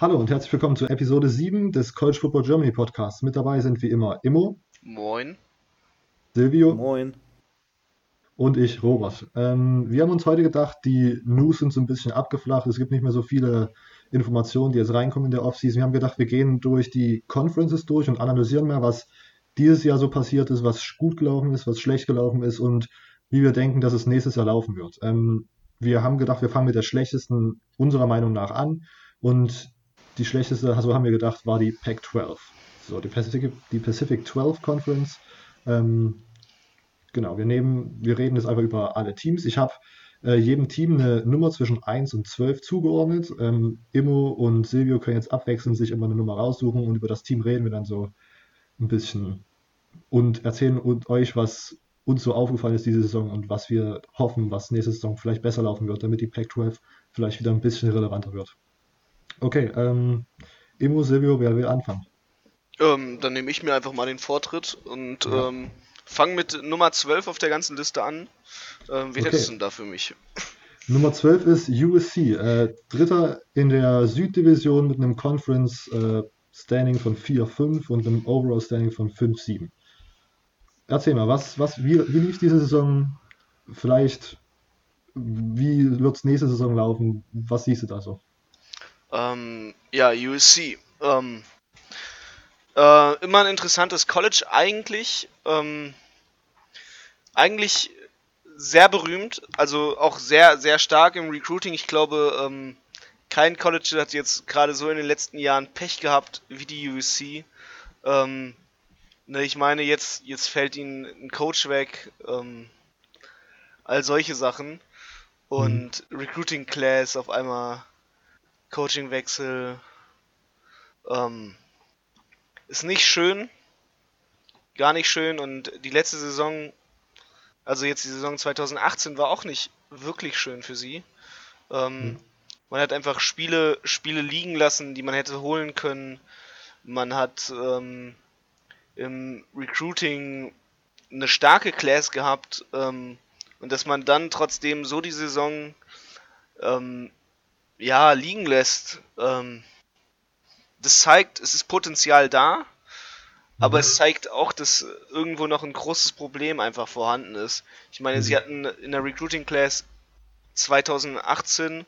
Hallo und herzlich willkommen zu Episode 7 des College Football Germany Podcasts. Mit dabei sind wie immer Immo. Moin. Silvio. Moin. Und ich, Robert. Ähm, wir haben uns heute gedacht, die News sind so ein bisschen abgeflacht. Es gibt nicht mehr so viele Informationen, die jetzt reinkommen in der Offseason. Wir haben gedacht, wir gehen durch die Conferences durch und analysieren mal, was dieses Jahr so passiert ist, was gut gelaufen ist, was schlecht gelaufen ist und wie wir denken, dass es nächstes Jahr laufen wird. Ähm, wir haben gedacht, wir fangen mit der schlechtesten unserer Meinung nach an und die schlechteste, so haben wir gedacht, war die Pac-12. So, die Pacific, die Pacific 12 Conference. Ähm, genau, wir nehmen, wir reden jetzt einfach über alle Teams. Ich habe äh, jedem Team eine Nummer zwischen 1 und 12 zugeordnet. Ähm, Immo und Silvio können jetzt abwechselnd sich immer eine Nummer raussuchen und über das Team reden wir dann so ein bisschen und erzählen und euch, was uns so aufgefallen ist diese Saison und was wir hoffen, was nächste Saison vielleicht besser laufen wird, damit die Pac-12 vielleicht wieder ein bisschen relevanter wird. Okay, ähm, Emo, Silvio, wer will anfangen? Ähm, dann nehme ich mir einfach mal den Vortritt und ja. ähm, fange mit Nummer 12 auf der ganzen Liste an. Ähm, wen okay. hättest du denn da für mich? Nummer 12 ist USC, äh, Dritter in der Süddivision mit einem Conference äh, Standing von 4-5 und einem Overall Standing von 5-7. Erzähl mal, was, was, wie, wie lief diese Saison? Vielleicht, wie wird es nächste Saison laufen? Was siehst du da so? Ähm, ja, USC. Ähm, äh, immer ein interessantes College eigentlich. Ähm, eigentlich sehr berühmt, also auch sehr, sehr stark im Recruiting. Ich glaube, ähm, kein College hat jetzt gerade so in den letzten Jahren Pech gehabt wie die USC. Ähm, ne, ich meine, jetzt, jetzt fällt ihnen ein Coach weg, ähm, all solche Sachen. Und mhm. Recruiting Class auf einmal Coachingwechsel. Ähm, ist nicht schön. Gar nicht schön. Und die letzte Saison, also jetzt die Saison 2018, war auch nicht wirklich schön für sie. Ähm, mhm. Man hat einfach Spiele, Spiele liegen lassen, die man hätte holen können. Man hat ähm, im Recruiting eine starke Class gehabt ähm, und dass man dann trotzdem so die Saison ähm, ja, liegen lässt, ähm, das zeigt, es ist Potenzial da, aber mhm. es zeigt auch, dass irgendwo noch ein großes Problem einfach vorhanden ist. Ich meine, mhm. sie hatten in der Recruiting Class 2018,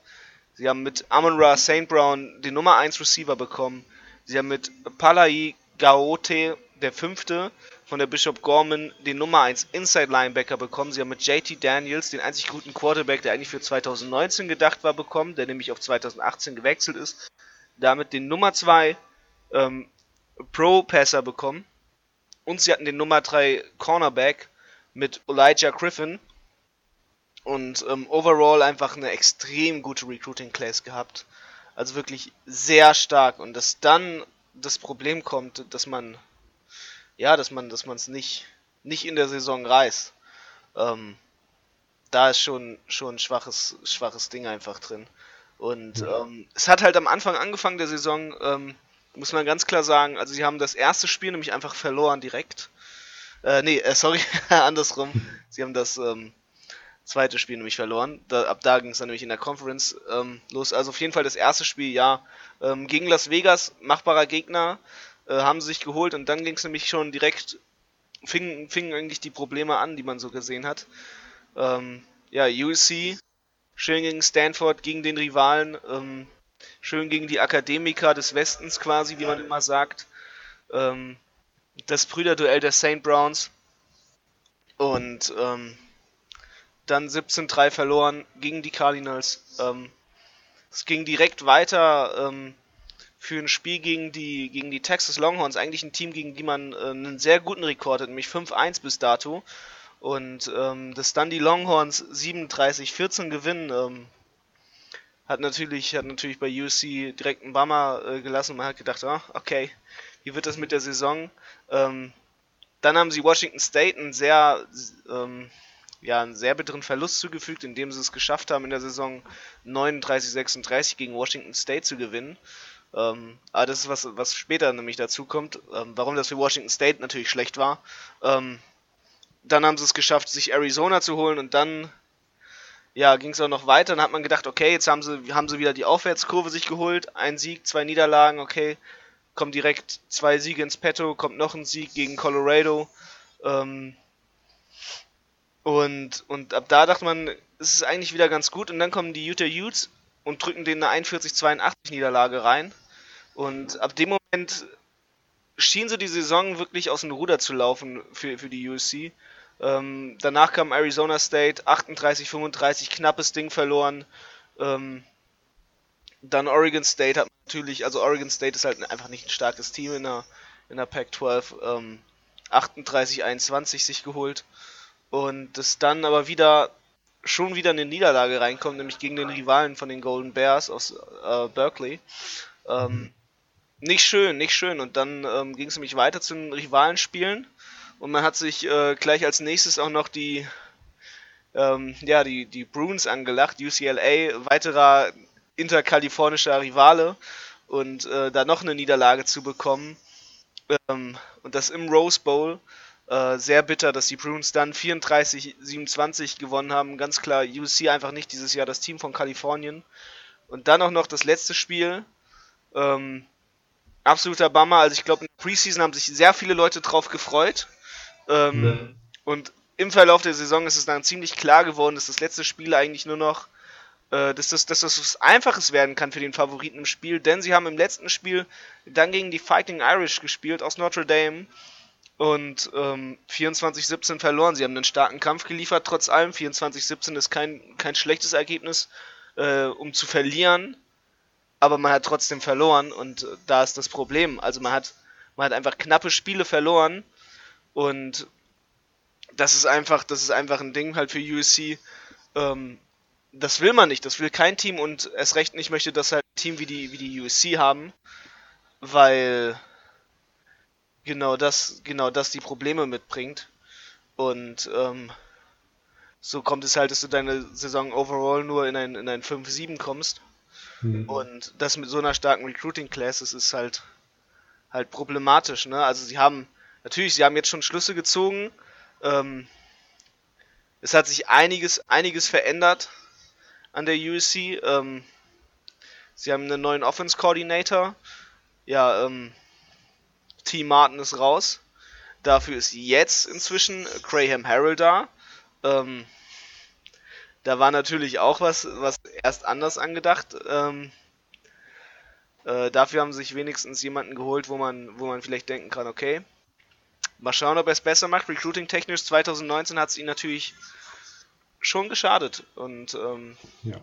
sie haben mit Amon Ra St. Brown den Nummer 1 Receiver bekommen. Sie haben mit Palai Gaote, der fünfte, von der Bishop Gorman den Nummer 1 Inside Linebacker bekommen. Sie haben mit JT Daniels den einzig guten Quarterback, der eigentlich für 2019 gedacht war, bekommen, der nämlich auf 2018 gewechselt ist. Damit den Nummer 2 ähm, Pro-Passer bekommen. Und sie hatten den Nummer 3 Cornerback mit Elijah Griffin. Und ähm, overall einfach eine extrem gute Recruiting Class gehabt. Also wirklich sehr stark. Und dass dann das Problem kommt, dass man ja, dass man, dass man es nicht, nicht in der Saison reißt. Ähm, da ist schon, schon ein schwaches, schwaches Ding einfach drin. Und ja. ähm, es hat halt am Anfang angefangen der Saison, ähm, muss man ganz klar sagen, also sie haben das erste Spiel nämlich einfach verloren direkt. Äh, nee, äh, sorry, andersrum. Sie haben das ähm, zweite Spiel nämlich verloren. Da, ab da ging es dann nämlich in der Conference ähm, los. Also auf jeden Fall das erste Spiel, ja, ähm, gegen Las Vegas, machbarer Gegner äh, haben sie sich geholt und dann ging es nämlich schon direkt, fingen, fingen eigentlich die Probleme an, die man so gesehen hat. Ähm, ja, USC, schön gegen Stanford, gegen den Rivalen, ähm, schön gegen die Akademiker des Westens quasi, wie man immer sagt. Ähm, das Brüderduell der St. Browns und ähm, dann 17-3 verloren gegen die Cardinals. Ähm, es ging direkt weiter ähm, für ein Spiel gegen die, gegen die Texas Longhorns, eigentlich ein Team, gegen die man äh, einen sehr guten Rekord hat, nämlich 5-1 bis dato. Und ähm, dass dann die Longhorns 37-14 gewinnen, ähm, hat natürlich, hat natürlich bei USC direkt einen Bummer äh, gelassen. Man hat gedacht, oh, okay, wie wird das mit der Saison? Ähm, dann haben sie Washington State einen sehr, ähm, ja, einen sehr bitteren Verlust zugefügt, indem sie es geschafft haben, in der Saison 39-36 gegen Washington State zu gewinnen. Ähm, aber das ist was, was später nämlich dazu kommt, ähm, warum das für Washington State natürlich schlecht war. Ähm, dann haben sie es geschafft, sich Arizona zu holen und dann, ja, ging es auch noch weiter. Dann hat man gedacht, okay, jetzt haben sie, haben sie wieder die Aufwärtskurve sich geholt. Ein Sieg, zwei Niederlagen, okay. Kommt direkt zwei Siege ins Petto, kommt noch ein Sieg gegen Colorado. Ähm, und, und ab da dachte man, es ist eigentlich wieder ganz gut. Und dann kommen die Utah Utes und drücken denen eine 41-82 Niederlage rein. Und ab dem Moment schien so die Saison wirklich aus dem Ruder zu laufen für, für die USC. Ähm, danach kam Arizona State, 38-35, knappes Ding verloren. Ähm, dann Oregon State hat natürlich, also Oregon State ist halt einfach nicht ein starkes Team in der, in der Pac-12, ähm, 38-21 sich geholt. Und das dann aber wieder, schon wieder eine Niederlage reinkommt, nämlich gegen den Rivalen von den Golden Bears aus äh, Berkeley. Ähm, nicht schön, nicht schön. Und dann ähm, ging es nämlich weiter zu den Rivalenspielen. Und man hat sich äh, gleich als nächstes auch noch die, ähm, ja, die, die Bruins angelacht, UCLA, weiterer interkalifornischer Rivale. Und äh, da noch eine Niederlage zu bekommen. Ähm, und das im Rose Bowl. Äh, sehr bitter, dass die Bruins dann 34-27 gewonnen haben. Ganz klar, UC einfach nicht dieses Jahr das Team von Kalifornien. Und dann auch noch das letzte Spiel. Ähm, absoluter Bummer. Also ich glaube, in der Preseason haben sich sehr viele Leute drauf gefreut. Ähm, ja. Und im Verlauf der Saison ist es dann ziemlich klar geworden, dass das letzte Spiel eigentlich nur noch, äh, dass, das, dass das was Einfaches werden kann für den Favoriten im Spiel, denn sie haben im letzten Spiel dann gegen die Fighting Irish gespielt aus Notre Dame und ähm, 24-17 verloren. Sie haben einen starken Kampf geliefert, trotz allem. 24-17 ist kein, kein schlechtes Ergebnis, äh, um zu verlieren, aber man hat trotzdem verloren und äh, da ist das Problem. Also man hat, man hat einfach knappe Spiele verloren und das ist einfach, das ist einfach ein Ding halt für USC. Ähm, das will man nicht, das will kein Team und erst recht nicht möchte das halt ein Team wie die, wie die USC haben, weil genau das, genau das die Probleme mitbringt. Und ähm, so kommt es halt, dass du deine Saison overall nur in ein, in ein 5-7 kommst. Mhm. Und das mit so einer starken Recruiting Class ist, halt halt problematisch, ne? Also sie haben natürlich, sie haben jetzt schon Schlüsse gezogen. Ähm, es hat sich einiges, einiges verändert an der USC. Ähm, sie haben einen neuen Offense Coordinator. Ja, ähm, Team Martin ist raus. Dafür ist jetzt inzwischen Graham Harrell da. Ähm, da war natürlich auch was, was erst anders angedacht. Ähm, äh, dafür haben sie sich wenigstens jemanden geholt, wo man, wo man vielleicht denken kann, okay, Mal schauen, ob er es besser macht. Recruiting-technisch 2019 hat es ihn natürlich schon geschadet. Und ähm, ja.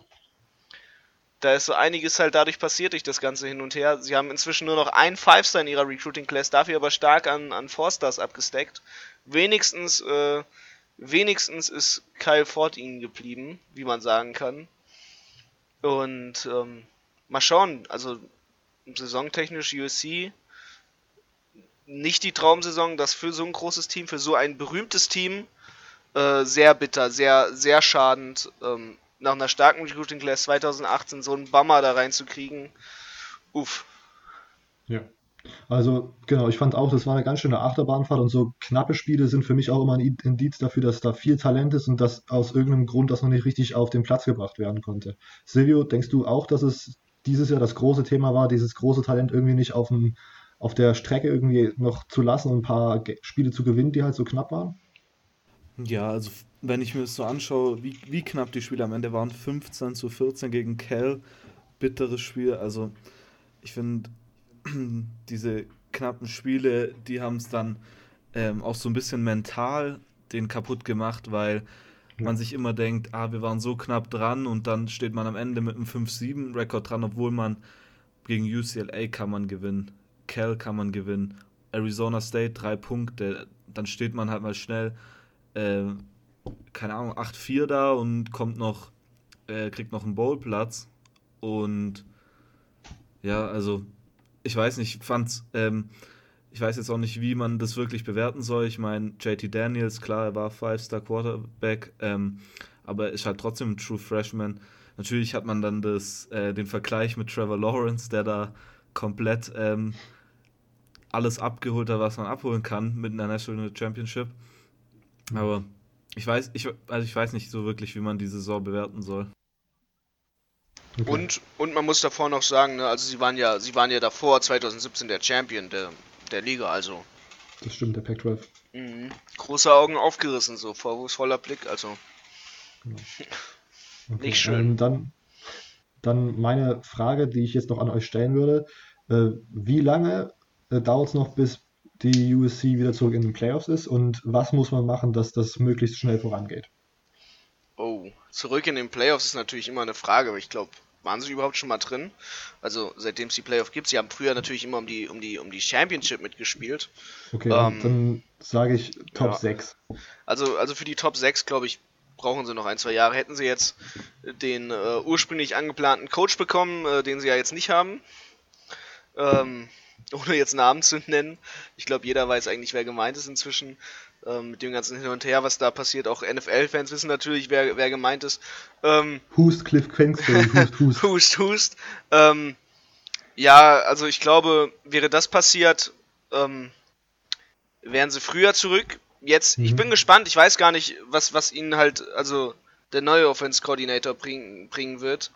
Da ist so einiges halt dadurch passiert durch das ganze Hin und Her. Sie haben inzwischen nur noch ein Five-Star in ihrer Recruiting-Class, dafür aber stark an, an Four-Stars abgesteckt. Wenigstens, äh, wenigstens ist Kyle Ford ihnen geblieben, wie man sagen kann. Und ähm, mal schauen, also saisontechnisch USC nicht die Traumsaison, das für so ein großes Team, für so ein berühmtes Team, äh, sehr bitter, sehr, sehr schadend. Ähm, nach einer starken Recruiting Class 2018 so einen Bummer da reinzukriegen. Uff. Ja. Also, genau, ich fand auch, das war eine ganz schöne Achterbahnfahrt und so knappe Spiele sind für mich auch immer ein Indiz dafür, dass da viel Talent ist und dass aus irgendeinem Grund das noch nicht richtig auf den Platz gebracht werden konnte. Silvio, denkst du auch, dass es dieses Jahr das große Thema war, dieses große Talent irgendwie nicht auf dem auf der Strecke irgendwie noch zu lassen und ein paar Spiele zu gewinnen, die halt so knapp waren? Ja, also wenn ich mir das so anschaue, wie, wie knapp die Spiele am Ende waren, 15 zu 14 gegen Cal, bitteres Spiel. Also ich finde, diese knappen Spiele, die haben es dann ähm, auch so ein bisschen mental den kaputt gemacht, weil man sich immer denkt, ah, wir waren so knapp dran und dann steht man am Ende mit einem 5-7-Rekord dran, obwohl man gegen UCLA kann man gewinnen. Cal kann man gewinnen. Arizona State drei Punkte. Dann steht man halt mal schnell, äh, keine Ahnung, 8-4 da und kommt noch, äh, kriegt noch einen Bowlplatz. Und ja, also ich weiß nicht, fand's, ähm, ich weiß jetzt auch nicht, wie man das wirklich bewerten soll. Ich meine, JT Daniels, klar, er war Five-Star Quarterback, ähm, aber ist halt trotzdem ein True Freshman. Natürlich hat man dann das, äh, den Vergleich mit Trevor Lawrence, der da komplett ähm, alles abgeholt hat, was man abholen kann mit einer National Championship. Aber ich weiß, ich, also ich weiß nicht so wirklich, wie man die Saison bewerten soll. Okay. Und, und man muss davor noch sagen, ne, also sie waren ja, sie waren ja davor 2017 der Champion der, der Liga, also. Das stimmt, der Pac-12. Mhm. Große Augen aufgerissen, so vorwurfsvoller Blick, also. Genau. Okay. Nicht schön. Ähm, dann, dann meine Frage, die ich jetzt noch an euch stellen würde. Äh, wie lange äh, dauert es noch, bis die USC wieder zurück in den Playoffs ist und was muss man machen, dass das möglichst schnell vorangeht? Oh, zurück in den Playoffs ist natürlich immer eine Frage, aber ich glaube, waren sie überhaupt schon mal drin? Also seitdem es die Playoffs gibt, sie haben früher natürlich immer um die, um die, um die Championship mitgespielt. Okay, ähm, dann sage ich Top ja. 6. Also, also für die Top 6, glaube ich, brauchen sie noch ein, zwei Jahre. Hätten sie jetzt den äh, ursprünglich angeplanten Coach bekommen, äh, den sie ja jetzt nicht haben, ähm, ohne jetzt Namen zu nennen. Ich glaube, jeder weiß eigentlich, wer gemeint ist inzwischen. Ähm, mit dem ganzen Hin und Her, was da passiert. Auch NFL-Fans wissen natürlich, wer, wer gemeint ist. Ähm, hust, Cliff Quenster, hust, hust. hust, hust. Ähm, ja, also ich glaube, wäre das passiert, ähm, wären sie früher zurück. Jetzt, mhm. ich bin gespannt, ich weiß gar nicht, was, was ihnen halt, also der neue Offense-Coordinator bring, bringen wird.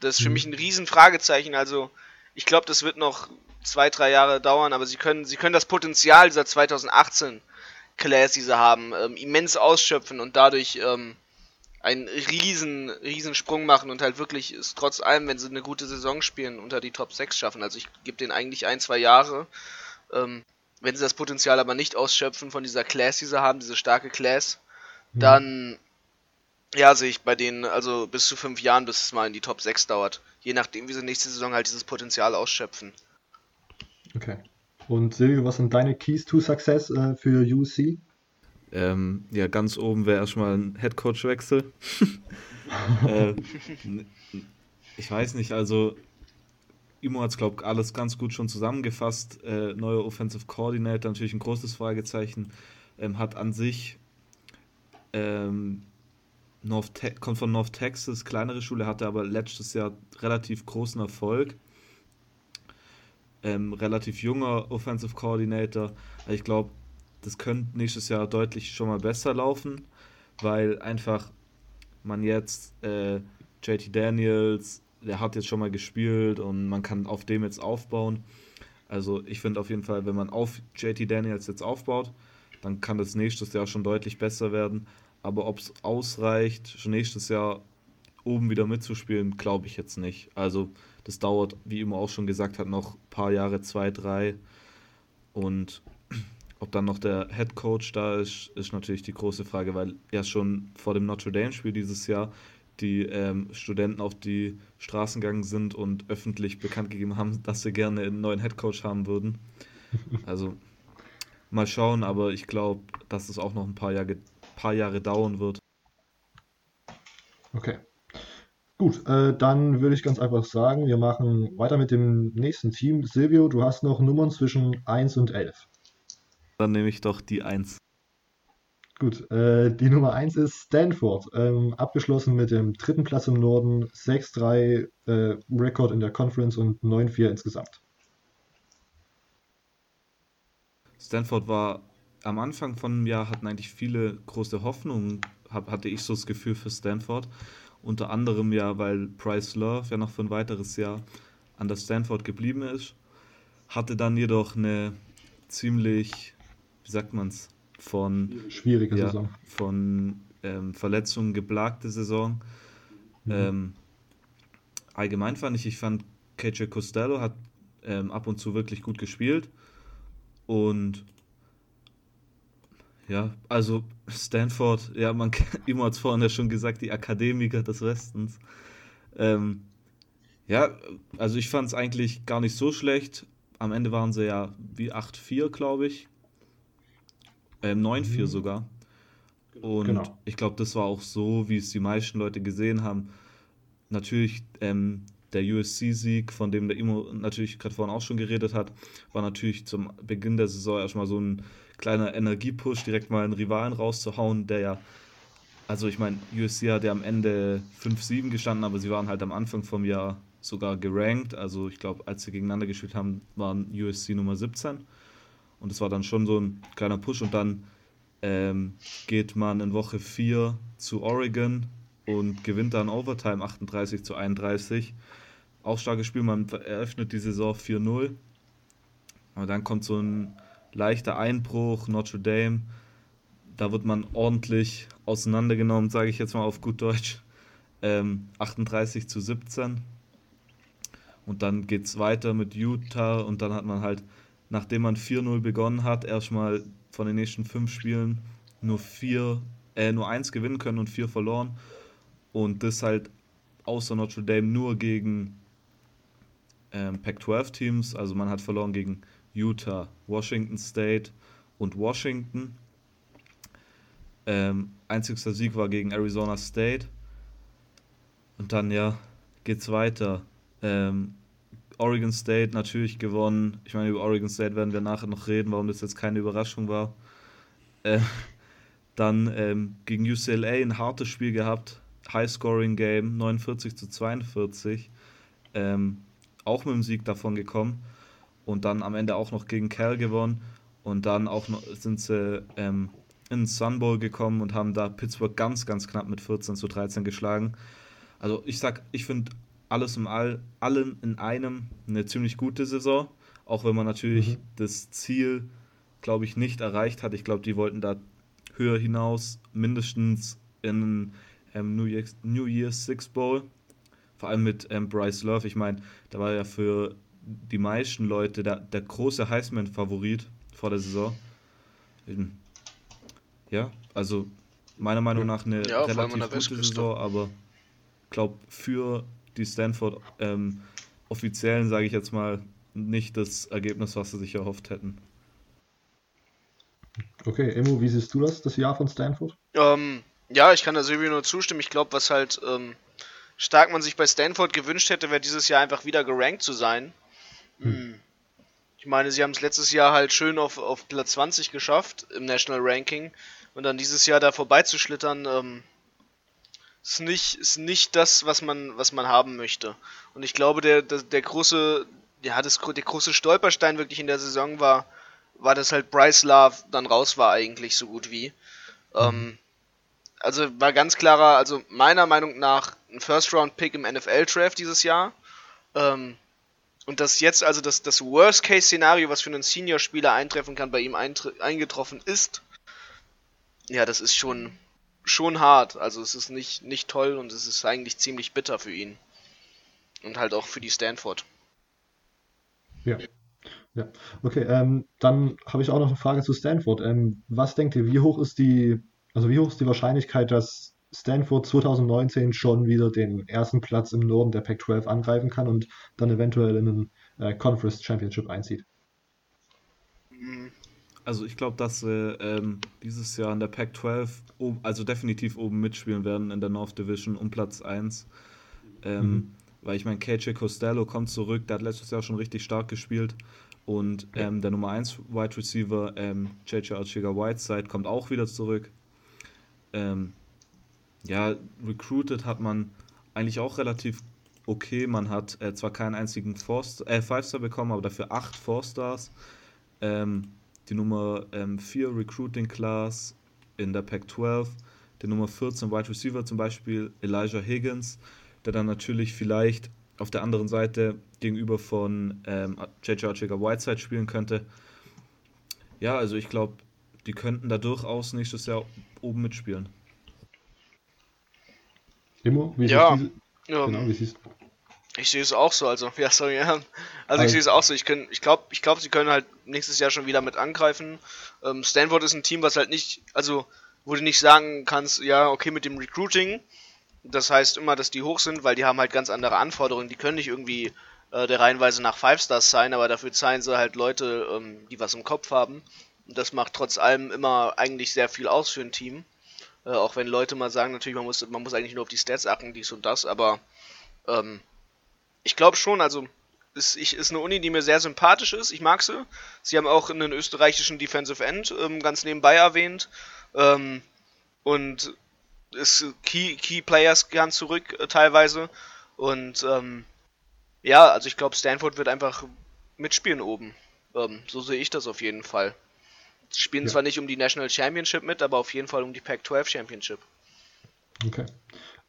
Das ist für mhm. mich ein riesen Fragezeichen. Also, ich glaube, das wird noch zwei, drei Jahre dauern, aber sie können, sie können das Potenzial dieser 2018 Class, die sie haben, ähm, immens ausschöpfen und dadurch ähm, einen riesen, riesen Sprung machen und halt wirklich es trotz allem, wenn sie eine gute Saison spielen, unter die Top 6 schaffen. Also ich gebe denen eigentlich ein, zwei Jahre. Ähm, wenn sie das Potenzial aber nicht ausschöpfen von dieser Class, die sie haben, diese starke Class, mhm. dann ja, sehe ich bei denen also bis zu fünf Jahren, bis es mal in die Top 6 dauert. Je nachdem, wie sie nächste Saison halt dieses Potenzial ausschöpfen. Okay. Und Silvio, was sind deine Keys to Success äh, für UC? Ähm, ja, ganz oben wäre erstmal ein Headcoach-Wechsel. äh, ich weiß nicht, also Imo hat es, glaube ich, alles ganz gut schon zusammengefasst. Äh, neuer Offensive Coordinator, natürlich ein großes Fragezeichen. Ähm, hat an sich ähm, North kommt von North Texas, kleinere Schule, hatte aber letztes Jahr relativ großen Erfolg ähm, relativ junger Offensive Coordinator. Ich glaube, das könnte nächstes Jahr deutlich schon mal besser laufen, weil einfach man jetzt äh, JT Daniels, der hat jetzt schon mal gespielt und man kann auf dem jetzt aufbauen. Also ich finde auf jeden Fall, wenn man auf JT Daniels jetzt aufbaut, dann kann das nächstes Jahr schon deutlich besser werden. Aber ob es ausreicht, schon nächstes Jahr oben wieder mitzuspielen, glaube ich jetzt nicht. Also das dauert, wie immer auch schon gesagt hat, noch ein paar Jahre, zwei, drei. Und ob dann noch der Head Coach da ist, ist natürlich die große Frage, weil ja schon vor dem Notre Dame-Spiel dieses Jahr die ähm, Studenten auf die Straßen gegangen sind und öffentlich bekannt gegeben haben, dass sie gerne einen neuen Head Coach haben würden. Also mal schauen, aber ich glaube, dass es auch noch ein paar Jahre, paar Jahre dauern wird. Okay. Gut, äh, dann würde ich ganz einfach sagen, wir machen weiter mit dem nächsten Team. Silvio, du hast noch Nummern zwischen 1 und 11. Dann nehme ich doch die 1. Gut, äh, die Nummer 1 ist Stanford. Ähm, abgeschlossen mit dem dritten Platz im Norden, 6-3 äh, Rekord in der Conference und 9-4 insgesamt. Stanford war am Anfang von dem Jahr, hatten eigentlich viele große Hoffnungen, hatte ich so das Gefühl für Stanford. Unter anderem ja, weil Bryce Love ja noch für ein weiteres Jahr an der Stanford geblieben ist. Hatte dann jedoch eine ziemlich, wie sagt man es, von schwierige ja, Saison. Von ähm, Verletzungen geplagte Saison. Mhm. Ähm, allgemein fand ich, ich fand KJ Costello hat ähm, ab und zu wirklich gut gespielt. Und ja, also Stanford, ja, man immer hat es vorhin ja schon gesagt, die Akademiker des Westens. Ähm, ja, also ich fand es eigentlich gar nicht so schlecht. Am Ende waren sie ja wie 8-4, glaube ich. Ähm, 9-4 mhm. sogar. Und genau. ich glaube, das war auch so, wie es die meisten Leute gesehen haben. Natürlich ähm, der USC-Sieg, von dem der Imo natürlich gerade vorhin auch schon geredet hat, war natürlich zum Beginn der Saison erstmal so ein kleiner Energiepush, direkt mal einen Rivalen rauszuhauen, der ja, also ich meine, USC hat ja am Ende 5-7 gestanden, aber sie waren halt am Anfang vom Jahr sogar gerankt. Also ich glaube, als sie gegeneinander gespielt haben, waren USC Nummer 17. Und es war dann schon so ein kleiner Push und dann ähm, geht man in Woche 4 zu Oregon und gewinnt dann Overtime 38 zu 31. Auch starkes Spiel, man eröffnet die Saison 4-0. Aber dann kommt so ein leichter Einbruch, Notre Dame. Da wird man ordentlich auseinandergenommen, sage ich jetzt mal auf gut Deutsch. Ähm, 38 zu 17. Und dann geht es weiter mit Utah und dann hat man halt, nachdem man 4-0 begonnen hat, erstmal von den nächsten fünf Spielen nur vier, äh, nur eins gewinnen können und vier verloren. Und das halt außer Notre Dame nur gegen ähm, Pac-12-Teams. Also man hat verloren gegen Utah, Washington State und Washington. Ähm, einzigster Sieg war gegen Arizona State. Und dann ja, geht's weiter. Ähm, Oregon State natürlich gewonnen. Ich meine, über Oregon State werden wir nachher noch reden, warum das jetzt keine Überraschung war. Äh, dann ähm, gegen UCLA ein hartes Spiel gehabt. High-Scoring-Game, 49 zu 42. Ähm, auch mit dem Sieg davon gekommen. Und dann am Ende auch noch gegen Cal gewonnen. Und dann auch noch sind sie ähm, in den Sun Bowl gekommen und haben da Pittsburgh ganz, ganz knapp mit 14 zu 13 geschlagen. Also ich sag, ich finde alles im All, allen in einem eine ziemlich gute Saison. Auch wenn man natürlich mhm. das Ziel, glaube ich, nicht erreicht hat. Ich glaube, die wollten da höher hinaus, mindestens in ähm, New, Year's, New Year's Six Bowl. Vor allem mit ähm, Bryce Love. Ich meine, da war ja für die meisten Leute der, der große Heisman-Favorit vor der Saison. Ja, also meiner Meinung nach eine ja, relativ gute Saison, aber ich glaube für die Stanford ähm, Offiziellen, sage ich jetzt mal, nicht das Ergebnis, was sie sich erhofft hätten. Okay, Emo, wie siehst du das, das Jahr von Stanford? Ähm, ja, ich kann da Silvio nur zustimmen. Ich glaube, was halt ähm, stark man sich bei Stanford gewünscht hätte, wäre dieses Jahr einfach wieder gerankt zu sein. Hm. hm. Ich meine, sie haben es letztes Jahr halt schön auf, auf Platz 20 geschafft im National Ranking und dann dieses Jahr da vorbeizuschlittern, ähm, ist nicht, ist nicht das, was man, was man haben möchte. Und ich glaube, der, der, der große, ja, das, der große Stolperstein wirklich in der Saison war, war, dass halt Bryce Love dann raus war eigentlich so gut wie. Ähm, also war ganz klarer, also meiner Meinung nach ein First-Round-Pick im NFL-Draft dieses Jahr. Ähm, und dass jetzt also das, das Worst-Case-Szenario, was für einen Senior-Spieler eintreffen kann, bei ihm eingetroffen ist, ja, das ist schon, schon hart. Also es ist nicht, nicht toll und es ist eigentlich ziemlich bitter für ihn. Und halt auch für die Stanford. Ja. Ja, okay, ähm, dann habe ich auch noch eine Frage zu Stanford. Ähm, was denkt ihr, wie hoch ist die, also wie hoch ist die Wahrscheinlichkeit, dass Stanford 2019 schon wieder den ersten Platz im Norden der Pac-12 angreifen kann und dann eventuell in einen äh, Conference Championship einzieht? Mhm. Also ich glaube, dass sie ähm, dieses Jahr in der Pac-12 also definitiv oben mitspielen werden in der North Division um Platz 1. Ähm, mhm. Weil ich meine, KJ Costello kommt zurück, der hat letztes Jahr schon richtig stark gespielt. Und ähm, der Nummer 1 Wide Receiver, ähm, JJ Archiga Whiteside, kommt auch wieder zurück. Ähm, ja, recruited hat man eigentlich auch relativ okay. Man hat äh, zwar keinen einzigen äh, Five-Star bekommen, aber dafür acht Four-Stars. Ähm, die Nummer 4 ähm, Recruiting Class in der Pac-12, der Nummer 14 Wide Receiver zum Beispiel Elijah Higgins, der dann natürlich vielleicht auf der anderen Seite gegenüber von ähm, J.J. Archiga Whiteside spielen könnte. Ja, also ich glaube, die könnten da durchaus nächstes Jahr oben mitspielen. Immo, wie ja, du? Ja, genau, wie siehst du? Ich sehe es auch so, also, ja, sorry, ja. Also, ich sehe es auch so. Ich, ich glaube, ich glaub, sie können halt nächstes Jahr schon wieder mit angreifen. Ähm, Stanford ist ein Team, was halt nicht, also, wo du nicht sagen kannst, ja, okay, mit dem Recruiting, das heißt immer, dass die hoch sind, weil die haben halt ganz andere Anforderungen. Die können nicht irgendwie äh, der Reihenweise nach Five Stars sein, aber dafür zahlen sie halt Leute, ähm, die was im Kopf haben. Und das macht trotz allem immer eigentlich sehr viel aus für ein Team. Äh, auch wenn Leute mal sagen, natürlich, man muss, man muss eigentlich nur auf die Stats achten, dies und das, aber ähm, ich glaube schon, also ist, ich, ist eine Uni, die mir sehr sympathisch ist. Ich mag sie. Sie haben auch einen österreichischen Defensive End ähm, ganz nebenbei erwähnt. Ähm, und ist Key, Key Players ganz zurück äh, teilweise. Und ähm, ja, also ich glaube, Stanford wird einfach mitspielen oben. Ähm, so sehe ich das auf jeden Fall. Spielen ja. zwar nicht um die National Championship mit, aber auf jeden Fall um die Pac-12 Championship. Okay.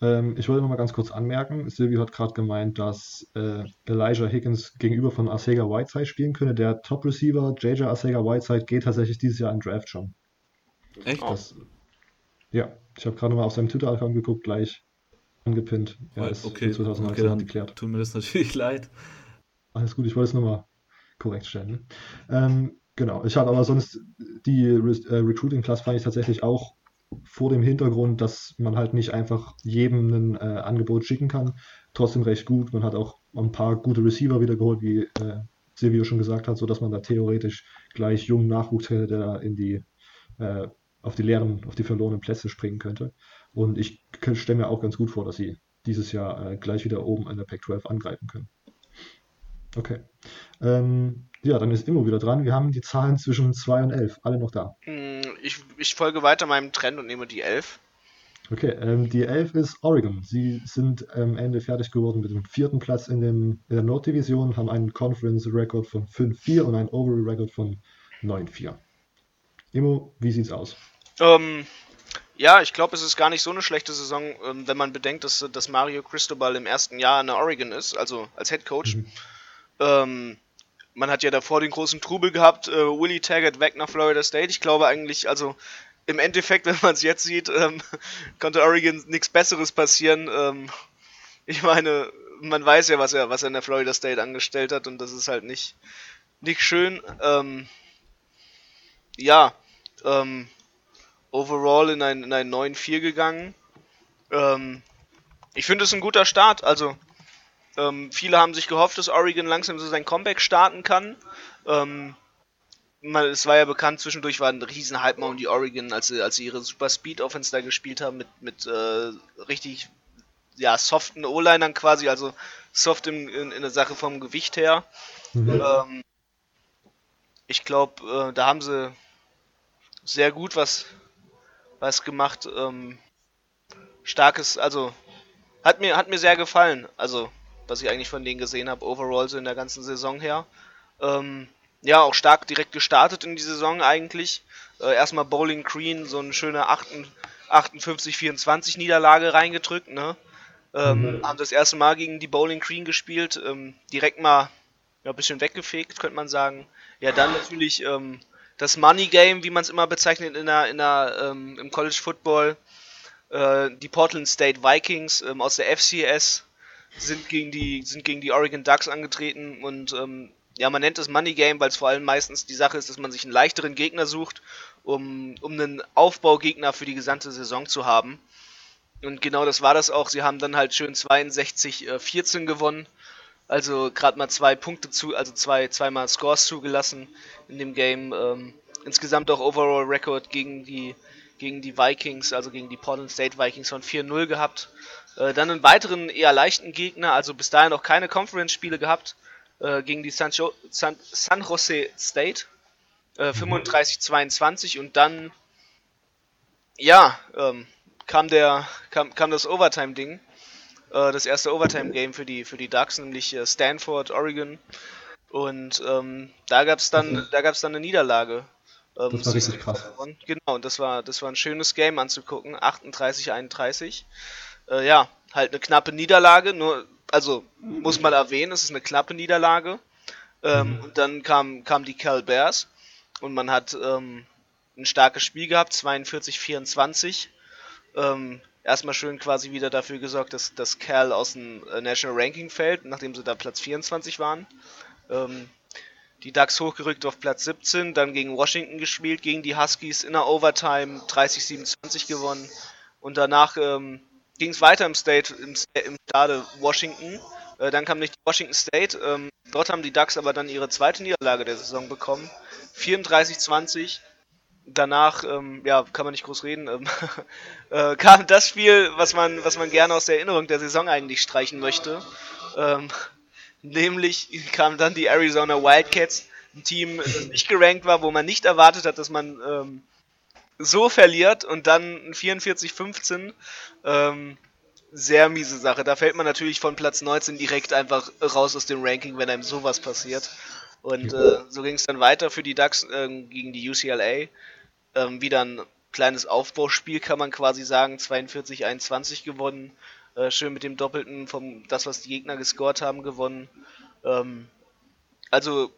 Ähm, ich wollte noch mal ganz kurz anmerken, Silvio hat gerade gemeint, dass äh, Elijah Higgins gegenüber von Arcega Whiteside spielen könne. Der Top-Receiver JJ Arcega Whiteside geht tatsächlich dieses Jahr in Draft schon. Echt? Das, ja, ich habe gerade mal auf seinem Twitter-Account geguckt, gleich angepinnt. Ja, ist okay, 2019 okay, geklärt. Tut mir das natürlich leid. Alles gut, ich wollte es nochmal korrekt stellen. Ne? Ähm, genau, ich habe aber sonst die Re äh, Recruiting-Class fand ich tatsächlich auch vor dem Hintergrund, dass man halt nicht einfach jedem ein äh, Angebot schicken kann. Trotzdem recht gut. Man hat auch ein paar gute Receiver wieder geholt, wie äh, Silvio schon gesagt hat, sodass man da theoretisch gleich jungen Nachwuchs hätte, der in die äh, auf die leeren, auf die verlorenen Plätze springen könnte. Und ich stelle mir auch ganz gut vor, dass sie dieses Jahr äh, gleich wieder oben an der Pac-12 angreifen können. Okay. Ähm, ja, dann ist Immo wieder dran. Wir haben die Zahlen zwischen 2 und 11. Alle noch da. Hm, ich, ich folge weiter meinem Trend und nehme die 11. Okay, ähm, die 11 ist Oregon. Sie sind am Ende fertig geworden mit dem vierten Platz in, dem, in der Norddivision, haben einen Conference-Record von 5-4 und einen Overall-Record von 9-4. Immo, wie sieht's aus? Ähm, ja, ich glaube, es ist gar nicht so eine schlechte Saison, ähm, wenn man bedenkt, dass, dass Mario Cristobal im ersten Jahr in der Oregon ist, also als Head Coach. Mhm. Ähm, man hat ja davor den großen Trubel gehabt, äh, Willie Taggart weg nach Florida State. Ich glaube eigentlich, also im Endeffekt, wenn man es jetzt sieht, ähm, konnte Oregon nichts Besseres passieren. Ähm, ich meine, man weiß ja, was er, was er in der Florida State angestellt hat und das ist halt nicht, nicht schön. Ähm, ja, ähm, overall in ein, in ein 9-4 gegangen. Ähm, ich finde es ein guter Start. Also, ähm, viele haben sich gehofft, dass Oregon langsam so sein Comeback starten kann. Ähm, man, es war ja bekannt, zwischendurch war ein riesen Hype um die Oregon, als sie, als sie ihre Super Speed Offense da gespielt haben, mit, mit äh, richtig ja, soften O-Linern quasi, also soft in, in, in, der Sache vom Gewicht her. Mhm. Ähm, ich glaube, äh, da haben sie sehr gut was, was gemacht. Ähm, starkes, also hat mir, hat mir sehr gefallen. Also was ich eigentlich von denen gesehen habe, overall so in der ganzen Saison her. Ähm, ja, auch stark direkt gestartet in die Saison eigentlich. Äh, erstmal Bowling Green, so eine schöne 58-24 Niederlage reingedrückt, ne? Ähm, mhm. Haben das erste Mal gegen die Bowling Green gespielt, ähm, direkt mal ja, ein bisschen weggefegt, könnte man sagen. Ja, dann natürlich ähm, das Money Game, wie man es immer bezeichnet in der, in der, ähm, im College Football. Äh, die Portland State Vikings ähm, aus der FCS sind gegen die, sind gegen die Oregon Ducks angetreten und ähm, ja, man nennt es Money Game, weil es vor allem meistens die Sache ist, dass man sich einen leichteren Gegner sucht, um, um einen Aufbaugegner für die gesamte Saison zu haben. Und genau das war das auch. Sie haben dann halt schön 62-14 äh, gewonnen. Also gerade mal zwei Punkte zu, also zwei, zweimal Scores zugelassen in dem Game. Ähm, insgesamt auch Overall Record gegen die, gegen die Vikings, also gegen die Portland State Vikings von 4-0 gehabt. Äh, dann einen weiteren eher leichten Gegner, also bis dahin noch keine Conference-Spiele gehabt, äh, gegen die San, jo San, San, Jose State. Äh, 35-22 und dann, ja, ähm, kam, der, kam, kam das Overtime-Ding. Äh, das erste Overtime-Game für die, für die Ducks, nämlich äh, Stanford, Oregon. Und ähm, da gab es dann, mhm. da gab's dann eine Niederlage. Ähm, das war richtig krass. Genau, und das war, das war ein schönes Game anzugucken. 38-31 äh, ja, halt eine knappe Niederlage, nur, also muss man erwähnen, es ist eine knappe Niederlage. Ähm, mhm. Und dann kam, kam die Cal Bears und man hat ähm, ein starkes Spiel gehabt, 42-24. Ähm, erstmal schön quasi wieder dafür gesorgt, dass, dass Cal aus dem äh, National Ranking fällt, nachdem sie da Platz 24 waren. Ähm, die Ducks hochgerückt auf Platz 17, dann gegen Washington gespielt, gegen die Huskies in der Overtime 30-27 gewonnen und danach ähm, ging es weiter im State, im, im Stade Washington. Äh, dann kam nicht Washington State. Ähm, dort haben die Ducks aber dann ihre zweite Niederlage der Saison bekommen. 34-20. Danach, ähm, ja, kann man nicht groß reden, ähm, äh, kam das Spiel, was man, was man gerne aus der Erinnerung der Saison eigentlich streichen möchte. Ähm, nämlich kam dann die Arizona Wildcats, ein Team, das nicht gerankt war, wo man nicht erwartet hat, dass man ähm, so verliert und dann 44-15. Ähm, sehr miese Sache. Da fällt man natürlich von Platz 19 direkt einfach raus aus dem Ranking, wenn einem sowas passiert. Und äh, so ging es dann weiter für die Ducks äh, gegen die UCLA. Ähm, wieder ein kleines Aufbauspiel, kann man quasi sagen. 42-21 gewonnen. Äh, schön mit dem Doppelten vom das, was die Gegner gescored haben, gewonnen. Ähm, also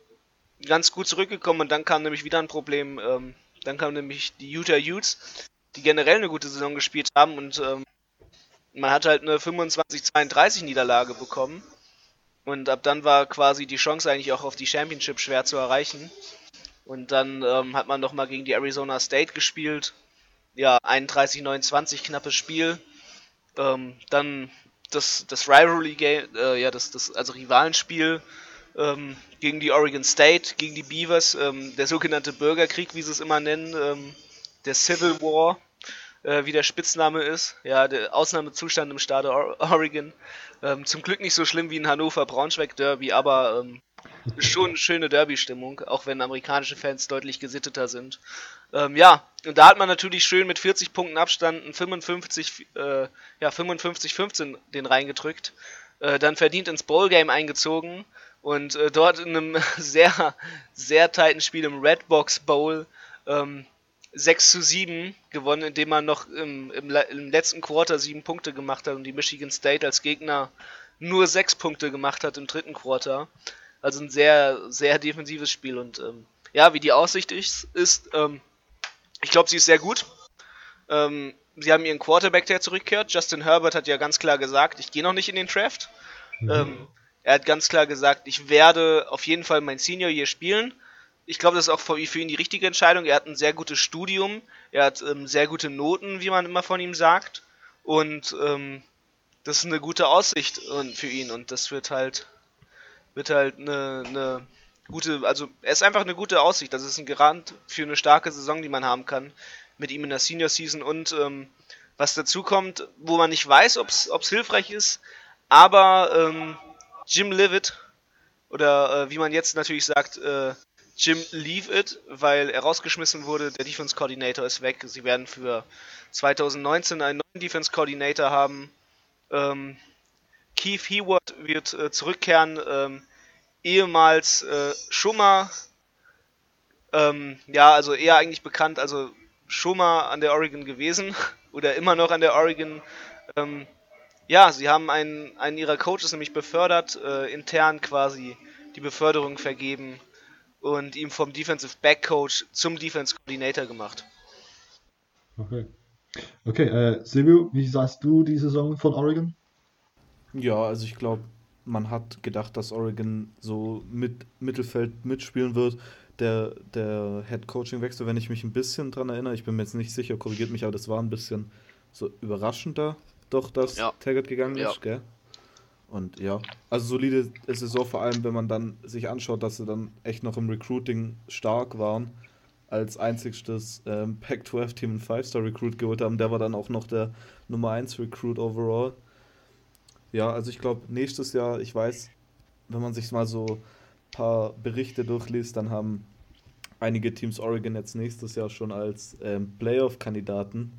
ganz gut zurückgekommen und dann kam nämlich wieder ein Problem. Ähm, dann kamen nämlich die Utah Utes, die generell eine gute Saison gespielt haben und ähm, man hat halt eine 25-32 Niederlage bekommen. Und ab dann war quasi die Chance eigentlich auch auf die Championship schwer zu erreichen. Und dann ähm, hat man nochmal gegen die Arizona State gespielt. Ja, 31-29, knappes Spiel. Ähm, dann das, das Rivalry Game, äh, ja, das, das, also Rivalenspiel ähm, gegen die Oregon State, gegen die Beavers, ähm, der sogenannte Bürgerkrieg, wie sie es immer nennen, ähm, der Civil War äh, wie der Spitzname ist. Ja, der Ausnahmezustand im Staat Oregon. Ähm, zum Glück nicht so schlimm wie ein Hannover-Braunschweig-Derby, aber ähm, schon eine schöne Derby-Stimmung, auch wenn amerikanische Fans deutlich gesitteter sind. Ähm, ja, und da hat man natürlich schön mit 40 Punkten Abstand ein 55, äh, ja, 55-15 den reingedrückt. Äh, dann verdient ins Bowl-Game eingezogen und äh, dort in einem sehr, sehr tighten Spiel im Redbox Bowl ähm, 6 zu 7 gewonnen, indem man noch im, im, im, letzten Quarter 7 Punkte gemacht hat und die Michigan State als Gegner nur 6 Punkte gemacht hat im dritten Quarter. Also ein sehr, sehr defensives Spiel und ähm, ja, wie die Aussicht ist, ist ähm, ich glaube, sie ist sehr gut. Ähm, sie haben ihren Quarterback, der zurückkehrt. Justin Herbert hat ja ganz klar gesagt, ich gehe noch nicht in den Draft. Mhm. Ähm, er hat ganz klar gesagt, ich werde auf jeden Fall mein Senior hier spielen ich glaube, das ist auch für ihn die richtige Entscheidung. Er hat ein sehr gutes Studium, er hat ähm, sehr gute Noten, wie man immer von ihm sagt. Und ähm, das ist eine gute Aussicht für ihn und das wird halt wird halt eine, eine gute, also er ist einfach eine gute Aussicht. Das ist ein Garant für eine starke Saison, die man haben kann mit ihm in der Senior Season und ähm, was dazu kommt, wo man nicht weiß, ob es hilfreich ist, aber ähm, Jim Livitt oder äh, wie man jetzt natürlich sagt, äh, Jim leave it, weil er rausgeschmissen wurde. Der Defense Coordinator ist weg. Sie werden für 2019 einen neuen Defense Coordinator haben. Ähm, Keith Heward wird äh, zurückkehren. Ähm, ehemals äh, Schummer, ähm, ja, also eher eigentlich bekannt, also Schummer an der Oregon gewesen oder immer noch an der Oregon. Ähm, ja, sie haben einen, einen ihrer Coaches nämlich befördert, äh, intern quasi die Beförderung vergeben und ihm vom Defensive Back Coach zum Defense Coordinator gemacht. Okay. Okay, äh, Silvio, wie sahst du die Saison von Oregon? Ja, also ich glaube, man hat gedacht, dass Oregon so mit Mittelfeld mitspielen wird. Der, der Head Coaching Wechsel, wenn ich mich ein bisschen dran erinnere, ich bin mir jetzt nicht sicher, korrigiert mich, aber das war ein bisschen so überraschender, doch, dass ja. Taggart gegangen ja. ist, gell? Und ja, also solide ist es so, vor allem wenn man dann sich anschaut, dass sie dann echt noch im Recruiting stark waren. Als einzigstes ähm, Pac-12-Team einen 5-Star-Recruit geholt haben. Der war dann auch noch der Nummer 1 Recruit overall. Ja, also ich glaube, nächstes Jahr, ich weiß, wenn man sich mal so ein paar Berichte durchliest, dann haben einige Teams Oregon jetzt nächstes Jahr schon als ähm, Playoff-Kandidaten.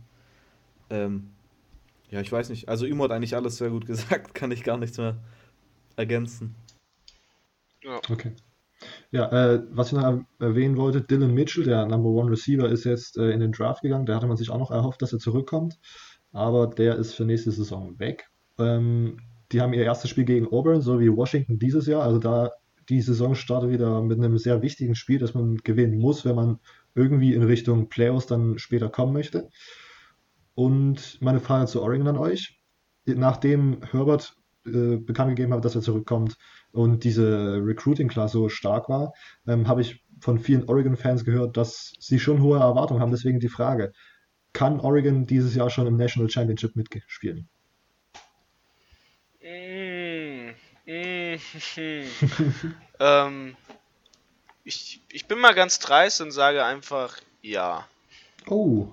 Ähm, ja, ich weiß nicht. Also Imo hat eigentlich alles sehr gut gesagt, kann ich gar nichts mehr ergänzen. Ja. Okay. Ja, äh, was ich noch erwähnen wollte, Dylan Mitchell, der Number One Receiver, ist jetzt äh, in den Draft gegangen. Da hatte man sich auch noch erhofft, dass er zurückkommt. Aber der ist für nächste Saison weg. Ähm, die haben ihr erstes Spiel gegen Auburn, so wie Washington dieses Jahr. Also da die Saison startet wieder mit einem sehr wichtigen Spiel, das man gewinnen muss, wenn man irgendwie in Richtung Playoffs dann später kommen möchte. Und meine Frage zu Oregon an euch. Nachdem Herbert äh, bekannt gegeben hat, dass er zurückkommt und diese Recruiting-Class so stark war, ähm, habe ich von vielen Oregon-Fans gehört, dass sie schon hohe Erwartungen haben. Deswegen die Frage, kann Oregon dieses Jahr schon im National Championship mitspielen? Mm, mm, ähm, ich, ich bin mal ganz dreist und sage einfach ja. Oh,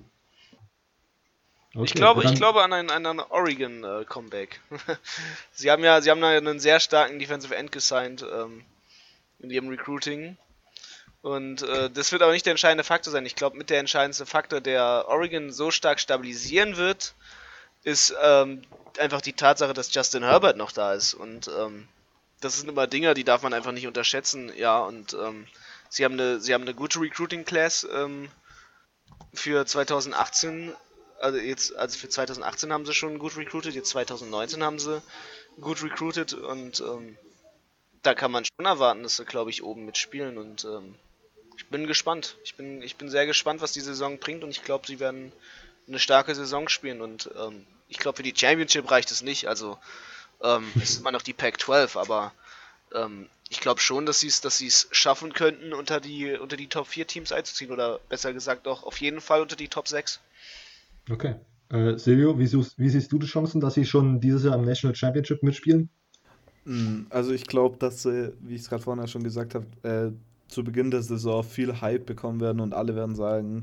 Okay, ich glaube, ich glaube an ein, an ein Oregon äh, Comeback. sie haben ja, sie haben da einen sehr starken Defensive End gesigned ähm, in ihrem Recruiting. Und äh, das wird aber nicht der entscheidende Faktor sein. Ich glaube, mit der entscheidendste Faktor, der Oregon so stark stabilisieren wird, ist ähm, einfach die Tatsache, dass Justin Herbert noch da ist. Und ähm, das sind immer Dinge, die darf man einfach nicht unterschätzen, ja, und ähm, sie haben eine, sie haben eine gute Recruiting Class ähm, für 2018. Also jetzt, also für 2018 haben sie schon gut recruited, jetzt 2019 haben sie gut recruited und ähm, da kann man schon erwarten, dass sie, glaube ich, oben mitspielen und ähm, ich bin gespannt. Ich bin, ich bin sehr gespannt, was die Saison bringt und ich glaube, sie werden eine starke Saison spielen und ähm, ich glaube, für die Championship reicht es nicht. Also ähm, es ist immer noch die Pack 12, aber ähm, ich glaube schon, dass sie es dass sie's schaffen könnten, unter die, unter die Top 4 Teams einzuziehen oder besser gesagt auch auf jeden Fall unter die Top 6. Okay. Äh, Silvio, wie, wie siehst du die Chancen, dass sie schon dieses Jahr am National Championship mitspielen? Hm, also ich glaube, dass sie, wie ich es gerade vorhin schon gesagt habe, äh, zu Beginn der Saison viel Hype bekommen werden und alle werden sagen,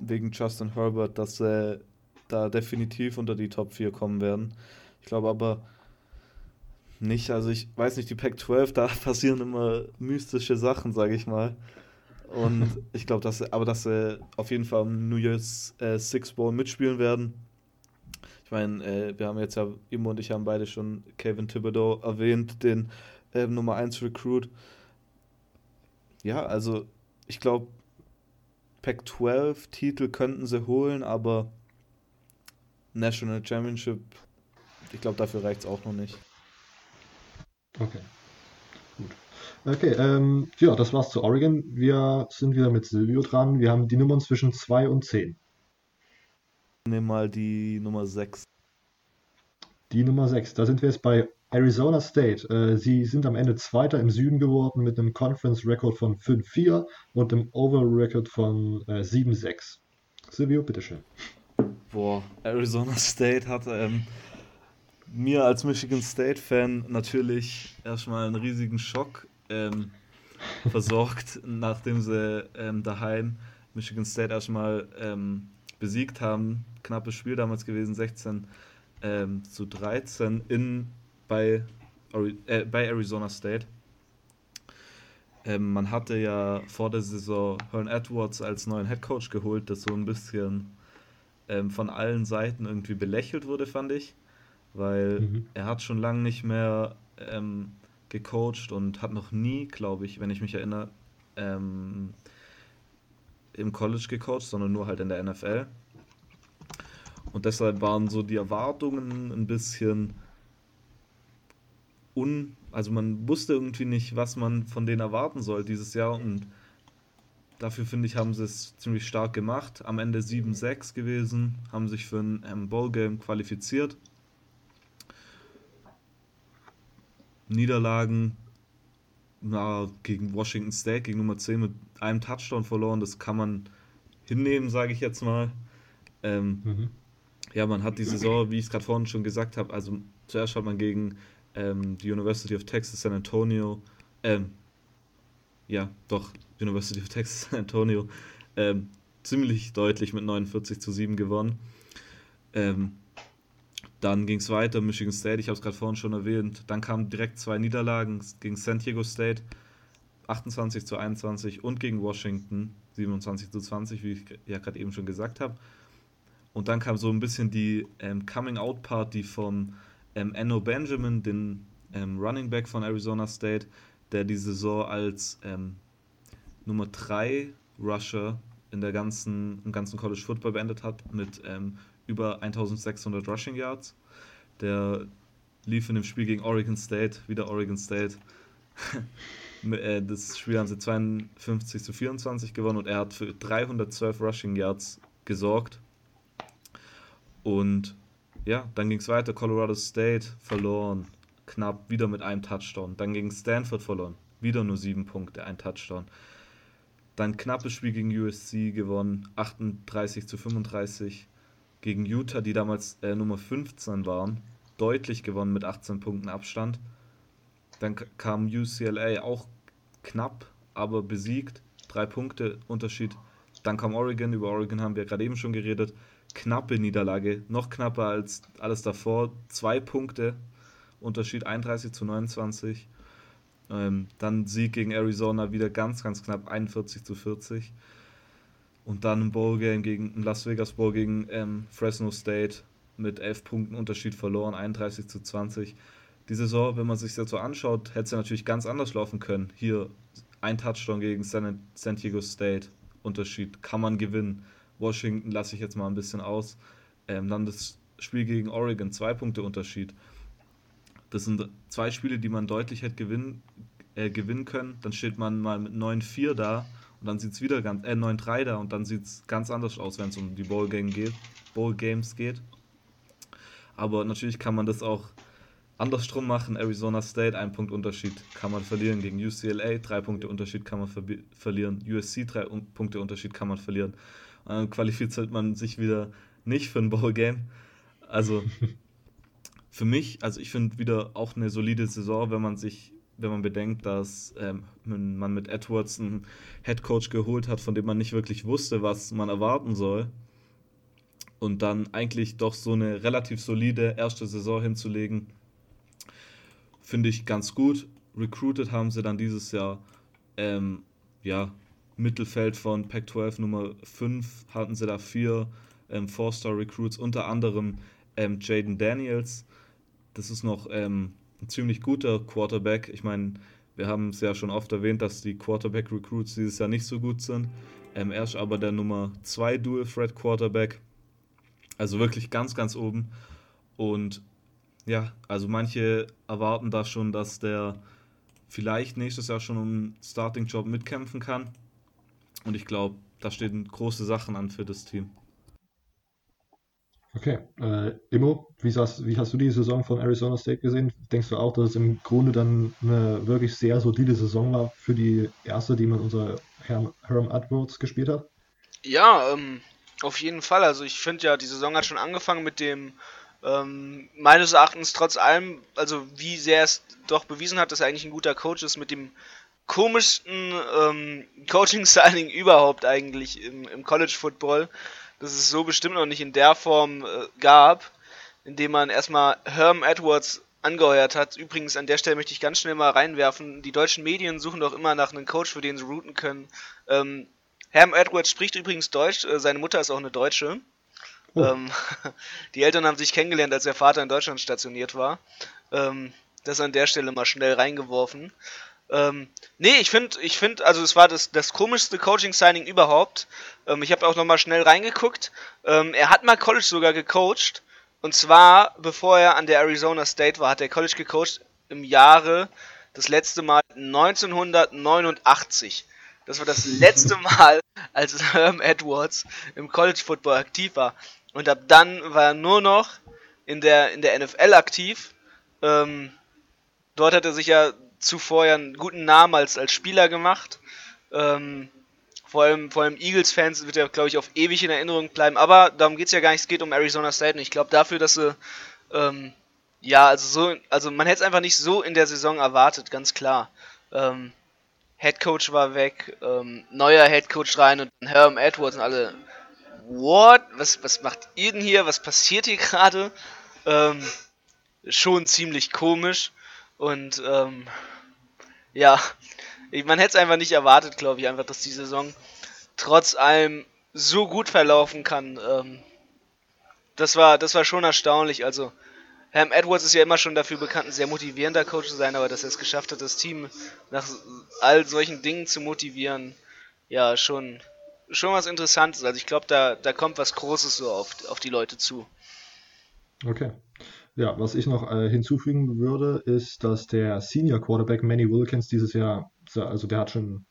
wegen Justin Herbert, dass sie da definitiv unter die Top 4 kommen werden. Ich glaube aber nicht, also ich weiß nicht, die Pack 12, da passieren immer mystische Sachen, sage ich mal. Und ich glaube, dass sie, aber dass sie auf jeden Fall im New Year's äh, Six Bowl mitspielen werden. Ich meine, äh, wir haben jetzt ja, Imo und ich haben beide schon Kevin Thibodeau erwähnt, den äh, Nummer 1 Recruit. Ja, also ich glaube, Pack 12 Titel könnten sie holen, aber National Championship, ich glaube, dafür reicht es auch noch nicht. Okay. Okay, ähm, ja, das war's zu Oregon. Wir sind wieder mit Silvio dran. Wir haben die Nummern zwischen 2 und 10. Nehmen mal die Nummer 6. Die Nummer 6. Da sind wir jetzt bei Arizona State. Äh, sie sind am Ende Zweiter im Süden geworden mit einem Conference-Record von 5-4 und einem Overall-Record von äh, 7-6. Silvio, bitteschön. Boah, Arizona State hat ähm, mir als Michigan State-Fan natürlich erstmal einen riesigen Schock ähm, versorgt, nachdem sie ähm, daheim Michigan State erstmal ähm, besiegt haben. Knappes Spiel damals gewesen, 16 ähm, zu 13 in, bei, äh, bei Arizona State. Ähm, man hatte ja vor der Saison Hearn Edwards als neuen Head Coach geholt, das so ein bisschen ähm, von allen Seiten irgendwie belächelt wurde, fand ich. Weil mhm. er hat schon lange nicht mehr ähm, gecoacht und hat noch nie, glaube ich, wenn ich mich erinnere, ähm, im College gecoacht, sondern nur halt in der NFL. Und deshalb waren so die Erwartungen ein bisschen un. Also man wusste irgendwie nicht, was man von denen erwarten soll dieses Jahr. Und dafür finde ich, haben sie es ziemlich stark gemacht. Am Ende 7-6 gewesen, haben sich für ein ähm, Bowl-Game qualifiziert. Niederlagen na, gegen Washington State, gegen Nummer 10 mit einem Touchdown verloren. Das kann man hinnehmen, sage ich jetzt mal. Ähm, mhm. Ja, man hat die Saison, wie ich es gerade vorhin schon gesagt habe, also zuerst hat man gegen ähm, die University of Texas San Antonio, ähm, ja, doch, University of Texas San Antonio, ähm, ziemlich deutlich mit 49 zu 7 gewonnen. Ähm, dann ging es weiter, Michigan State, ich habe es gerade vorhin schon erwähnt. Dann kamen direkt zwei Niederlagen gegen San Diego State, 28 zu 21 und gegen Washington, 27 zu 20, wie ich ja gerade eben schon gesagt habe. Und dann kam so ein bisschen die ähm, Coming-out-Party von ähm, Enno Benjamin, den ähm, Running Back von Arizona State, der die Saison als ähm, Nummer 3 Rusher in der ganzen, im ganzen College Football beendet hat mit ähm, über 1600 Rushing Yards. Der lief in dem Spiel gegen Oregon State, wieder Oregon State. Äh, das Spiel haben sie 52 zu 24 gewonnen und er hat für 312 Rushing Yards gesorgt. Und ja, dann ging es weiter. Colorado State verloren, knapp wieder mit einem Touchdown. Dann gegen Stanford verloren, wieder nur sieben Punkte, ein Touchdown. Dann knappes Spiel gegen USC gewonnen, 38 zu 35 gegen Utah, die damals äh, Nummer 15 waren, deutlich gewonnen mit 18 Punkten Abstand. Dann kam UCLA auch knapp, aber besiegt. Drei Punkte Unterschied. Dann kam Oregon, über Oregon haben wir gerade eben schon geredet. Knappe Niederlage, noch knapper als alles davor. Zwei Punkte Unterschied, 31 zu 29. Ähm, dann Sieg gegen Arizona wieder ganz, ganz knapp, 41 zu 40. Und dann ein Bowl-Game gegen ein Las Vegas Bowl gegen ähm, Fresno State mit 11 Punkten Unterschied verloren, 31 zu 20. die Saison, wenn man sich das so anschaut, hätte es ja natürlich ganz anders laufen können. Hier ein Touchdown gegen San, San Diego State, Unterschied, kann man gewinnen. Washington lasse ich jetzt mal ein bisschen aus. Ähm, dann das Spiel gegen Oregon, zwei Punkte Unterschied. Das sind zwei Spiele, die man deutlich hätte gewinnen, äh, gewinnen können. Dann steht man mal mit 9-4 da und dann sieht es wieder ganz, äh, 9-3 da und dann sieht es ganz anders aus, wenn es um die Bowl, Game geht, Bowl Games geht. Aber natürlich kann man das auch andersrum machen. Arizona State, ein Punkt Unterschied kann man verlieren gegen UCLA, drei Punkte Unterschied kann man ver verlieren. USC, drei Punkte Unterschied kann man verlieren. Und dann qualifiziert man sich wieder nicht für ein Bowl Game. Also für mich, also ich finde wieder auch eine solide Saison, wenn man sich, wenn man bedenkt, dass ähm, man mit Edwards einen Head Coach geholt hat, von dem man nicht wirklich wusste, was man erwarten soll. Und dann eigentlich doch so eine relativ solide erste Saison hinzulegen, finde ich ganz gut. Recruited haben sie dann dieses Jahr, ähm, ja, Mittelfeld von Pac-12 Nummer 5 hatten sie da vier ähm, Four-Star-Recruits, unter anderem ähm, Jaden Daniels. Das ist noch ähm, ein ziemlich guter Quarterback. Ich meine, wir haben es ja schon oft erwähnt, dass die Quarterback-Recruits dieses Jahr nicht so gut sind. Ähm, er ist aber der Nummer 2 Dual-Threat-Quarterback. Also wirklich ganz, ganz oben. Und ja, also manche erwarten da schon, dass der vielleicht nächstes Jahr schon um Starting-Job mitkämpfen kann. Und ich glaube, da stehen große Sachen an für das Team. Okay, äh, Immo, wie, hast, wie hast du die Saison von Arizona State gesehen? Denkst du auch, dass es im Grunde dann eine wirklich sehr solide Saison war für die erste, die man unser Herm, Herm Edwards gespielt hat? Ja, ähm, auf jeden Fall. Also ich finde ja, die Saison hat schon angefangen mit dem ähm, meines Erachtens trotz allem, also wie sehr es doch bewiesen hat, dass er eigentlich ein guter Coach ist, mit dem komischsten ähm, Coaching-Signing überhaupt eigentlich im, im College Dass es so bestimmt noch nicht in der Form äh, gab, indem man erstmal Herm Edwards angeheuert hat. Übrigens, an der Stelle möchte ich ganz schnell mal reinwerfen. Die deutschen Medien suchen doch immer nach einem Coach, für den sie routen können. Ähm, Herm Edwards spricht übrigens Deutsch, äh, seine Mutter ist auch eine Deutsche. Oh. Ähm, die Eltern haben sich kennengelernt, als der Vater in Deutschland stationiert war. Ähm, das an der Stelle mal schnell reingeworfen. Ähm, nee, ich finde, ich finde, also es war das, das komischste Coaching-Signing überhaupt. Ähm, ich habe auch nochmal schnell reingeguckt. Ähm, er hat mal College sogar gecoacht. Und zwar, bevor er an der Arizona State war, hat er College gecoacht im Jahre, das letzte Mal 1989. Das war das letzte Mal, als Herm Edwards im College Football aktiv war. Und ab dann war er nur noch in der, in der NFL aktiv. Ähm, dort hat er sich ja zuvor ja einen guten Namen als, als Spieler gemacht. Ähm, vor allem, vor allem Eagles-Fans wird er, glaube ich, auf ewig in Erinnerung bleiben. Aber darum geht es ja gar nicht. Es geht um Arizona State. Und ich glaube, dafür, dass sie, ähm, ja, also so, also man hätte es einfach nicht so in der Saison erwartet, ganz klar. Ähm, Head Coach war weg, ähm, neuer Head Coach rein und Herm Edwards und alle, what? Was, was macht ihr denn hier? Was passiert hier gerade? Ähm, schon ziemlich komisch. Und ähm, ja, man hätte es einfach nicht erwartet, glaube ich, einfach, dass die Saison trotz allem so gut verlaufen kann. Ähm, das war, das war schon erstaunlich. Also, Ham Edwards ist ja immer schon dafür bekannt, ein sehr motivierender Coach zu sein, aber dass er es geschafft hat, das Team nach all solchen Dingen zu motivieren, ja, schon, schon was Interessantes. Also ich glaube, da, da kommt was Großes so auf, auf die Leute zu. Okay. Ja, was ich noch äh, hinzufügen würde, ist, dass der Senior Quarterback Manny Wilkins dieses Jahr, also der hat schon,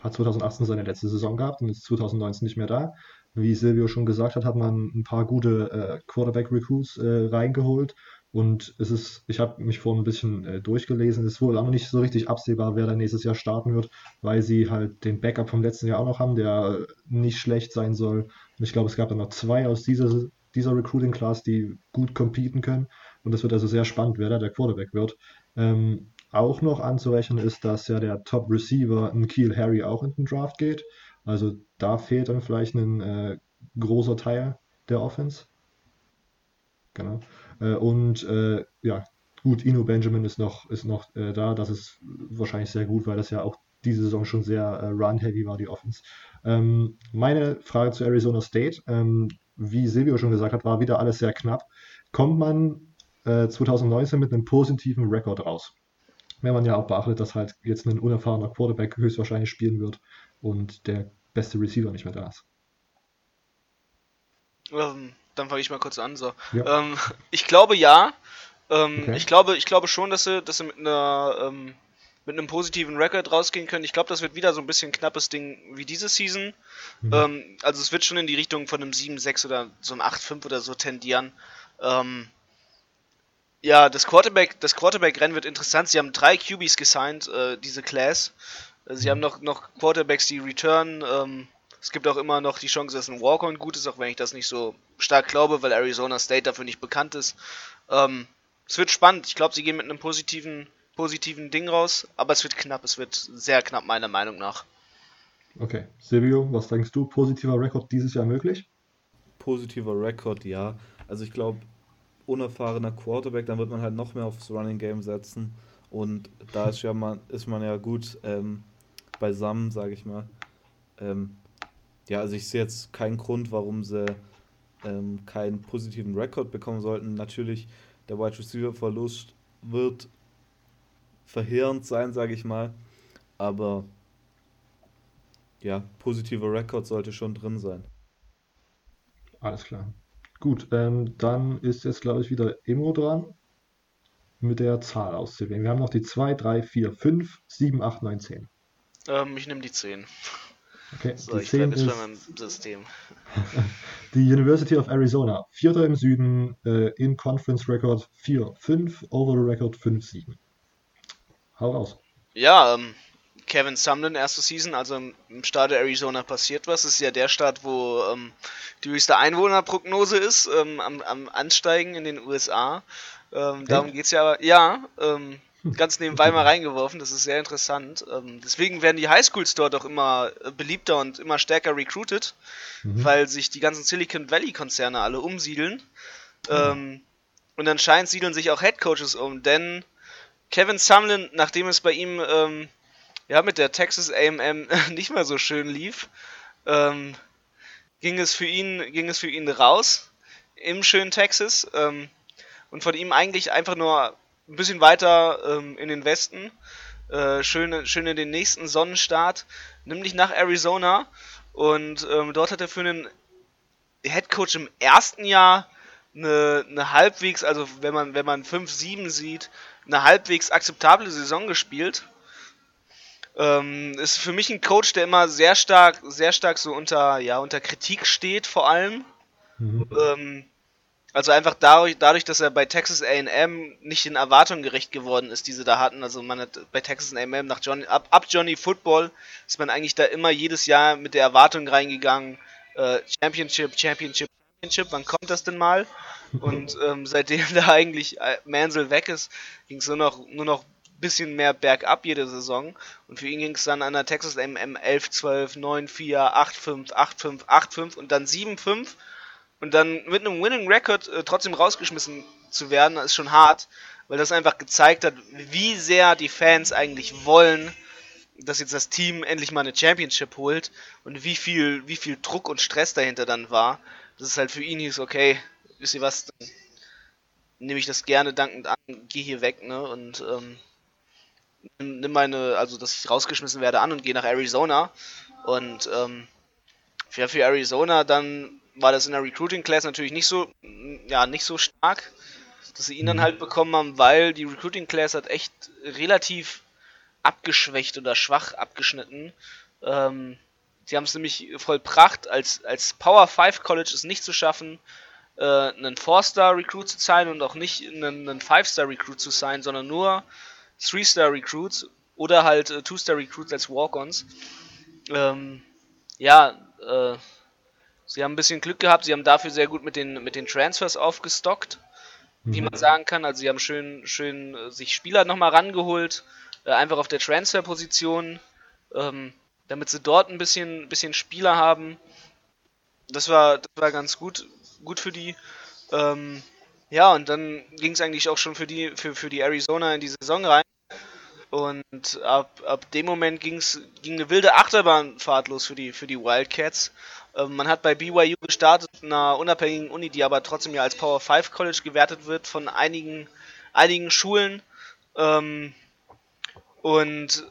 hat 2018 seine letzte Saison gehabt und ist 2019 nicht mehr da. Wie Silvio schon gesagt hat, hat man ein paar gute äh, Quarterback-Recruits äh, reingeholt. Und es ist, ich habe mich vorhin ein bisschen äh, durchgelesen, es ist wohl auch noch nicht so richtig absehbar, wer da nächstes Jahr starten wird, weil sie halt den Backup vom letzten Jahr auch noch haben, der nicht schlecht sein soll. Und ich glaube, es gab dann noch zwei aus dieser, dieser Recruiting Class, die gut competen können. Und es wird also sehr spannend, wer da der Quarterback wird. Ähm, auch noch anzurechnen ist, dass ja der Top Receiver, ein Keel Harry, auch in den Draft geht. Also da fehlt dann vielleicht ein äh, großer Teil der Offense. Genau. Äh, und äh, ja, gut, Ino Benjamin ist noch, ist noch äh, da. Das ist wahrscheinlich sehr gut, weil das ja auch diese Saison schon sehr äh, run-heavy war, die Offense. Ähm, meine Frage zu Arizona State, ähm, wie Silvio schon gesagt hat, war wieder alles sehr knapp. Kommt man äh, 2019 mit einem positiven Rekord raus. Wenn man ja auch beachtet, dass halt jetzt ein unerfahrener Quarterback höchstwahrscheinlich spielen wird und der beste Receiver nicht mehr da ist. Ähm, dann fange ich mal kurz an. So. Ja. Ähm, ich glaube ja. Ähm, okay. Ich glaube, ich glaube schon, dass sie, dass sie mit einer ähm, mit einem positiven Record rausgehen können. Ich glaube, das wird wieder so ein bisschen knappes Ding wie diese Season. Mhm. Ähm, also es wird schon in die Richtung von einem 7-6 oder so einem 8-5 oder so tendieren. Ähm, ja, das Quarterback, das Quarterback-Rennen wird interessant. Sie haben drei QBs gesigned, äh, diese Class. Äh, sie haben noch, noch Quarterbacks, die return. Ähm, es gibt auch immer noch die Chance, dass ein Walk-On gut ist, auch wenn ich das nicht so stark glaube, weil Arizona State dafür nicht bekannt ist. Ähm, es wird spannend. Ich glaube, sie gehen mit einem positiven positiven Ding raus, aber es wird knapp, es wird sehr knapp meiner Meinung nach. Okay, Silvio, was denkst du? Positiver Rekord dieses Jahr möglich? Positiver Rekord, ja. Also ich glaube, unerfahrener Quarterback, dann wird man halt noch mehr aufs Running Game setzen und da ist ja man ist man ja gut ähm, beisammen, sage ich mal. Ähm, ja, also ich sehe jetzt keinen Grund, warum sie ähm, keinen positiven Rekord bekommen sollten. Natürlich, der Wide Receiver Verlust wird verheerend sein, sage ich mal. Aber ja, positiver Rekord sollte schon drin sein. Alles klar. Gut, ähm, dann ist jetzt, glaube ich, wieder Emo dran mit der Zahl auszuwählen. Wir haben noch die 2, 3, 4, 5, 7, 8, 9, 10. Ähm, ich nehme die 10. Okay, so, die 10 ist bei meinem System. die University of Arizona, Vierter im Süden, äh, in Conference Record 4, 5, Overall Record 5, 7. Hau raus. Ja, ähm, Kevin Sumlin, erste Season, also im, im Staat Arizona passiert was. Das ist ja der Staat, wo ähm, die höchste Einwohnerprognose ist, ähm, am, am, Ansteigen in den USA. Ähm, darum geht es ja aber, ja, ähm, ganz nebenbei mal reingeworfen, das ist sehr interessant. Ähm, deswegen werden die Highschools dort auch immer äh, beliebter und immer stärker recruited, mhm. weil sich die ganzen Silicon Valley-Konzerne alle umsiedeln. Mhm. und anscheinend siedeln sich auch Headcoaches um, denn Kevin Sumlin, nachdem es bei ihm ähm, ja mit der Texas A&M nicht mehr so schön lief, ähm, ging es für ihn ging es für ihn raus im schönen Texas ähm, und von ihm eigentlich einfach nur ein bisschen weiter ähm, in den Westen, äh, schön, schön in den nächsten Sonnenstart, nämlich nach Arizona und ähm, dort hat er für einen Head Coach im ersten Jahr eine, eine halbwegs, also wenn man wenn man 5-7 sieht, eine halbwegs akzeptable Saison gespielt. Ähm, ist für mich ein Coach, der immer sehr stark, sehr stark so unter, ja, unter Kritik steht, vor allem. Mhm. Ähm, also einfach dadurch, dadurch, dass er bei Texas A&M nicht den Erwartungen gerecht geworden ist, die sie da hatten. Also man hat bei Texas A&M nach Johnny, ab, ab Johnny Football ist man eigentlich da immer jedes Jahr mit der Erwartung reingegangen, äh, Championship, Championship, Championship, wann kommt das denn mal? Und ähm, seitdem da eigentlich äh, Mansell weg ist, ging es nur noch, nur noch bisschen mehr bergab jede Saison. Und für ihn ging es dann an der Texas MM 11, 12, 9, 4, 8, 5, 8, 5, 8, 5 und dann 7, 5. Und dann mit einem Winning Record äh, trotzdem rausgeschmissen zu werden, ist schon hart, weil das einfach gezeigt hat, wie sehr die Fans eigentlich wollen, dass jetzt das Team endlich mal eine Championship holt und wie viel, wie viel Druck und Stress dahinter dann war. Das ist halt für ihn hieß, okay, wisst ihr was, nehme ich das gerne dankend an, gehe hier weg, ne, und ähm, nimm meine, also dass ich rausgeschmissen werde an und gehe nach Arizona. Und ähm, für, für Arizona dann war das in der Recruiting Class natürlich nicht so, ja, nicht so stark, dass sie ihn dann mhm. halt bekommen haben, weil die Recruiting Class hat echt relativ abgeschwächt oder schwach abgeschnitten. Ähm, sie haben es nämlich vollbracht, als, als Power 5 College es nicht zu schaffen, äh, einen 4-Star-Recruit zu sein und auch nicht einen, einen 5-Star-Recruit zu sein, sondern nur 3-Star-Recruits oder halt äh, 2-Star-Recruits als Walk-Ons. Ähm, ja, äh, sie haben ein bisschen Glück gehabt, sie haben dafür sehr gut mit den, mit den Transfers aufgestockt, mhm. wie man sagen kann. Also sie haben schön, schön äh, sich Spieler nochmal rangeholt, äh, einfach auf der Transfer-Position, ähm, damit sie dort ein bisschen, bisschen Spieler haben. Das war, das war ganz gut gut für die. Ähm, ja, und dann ging es eigentlich auch schon für die, für, für die Arizona in die Saison rein. Und ab, ab dem Moment ging's, ging eine wilde Achterbahnfahrt los für die, für die Wildcats. Ähm, man hat bei BYU gestartet, einer unabhängigen Uni, die aber trotzdem ja als Power 5 College gewertet wird von einigen, einigen Schulen. Ähm, und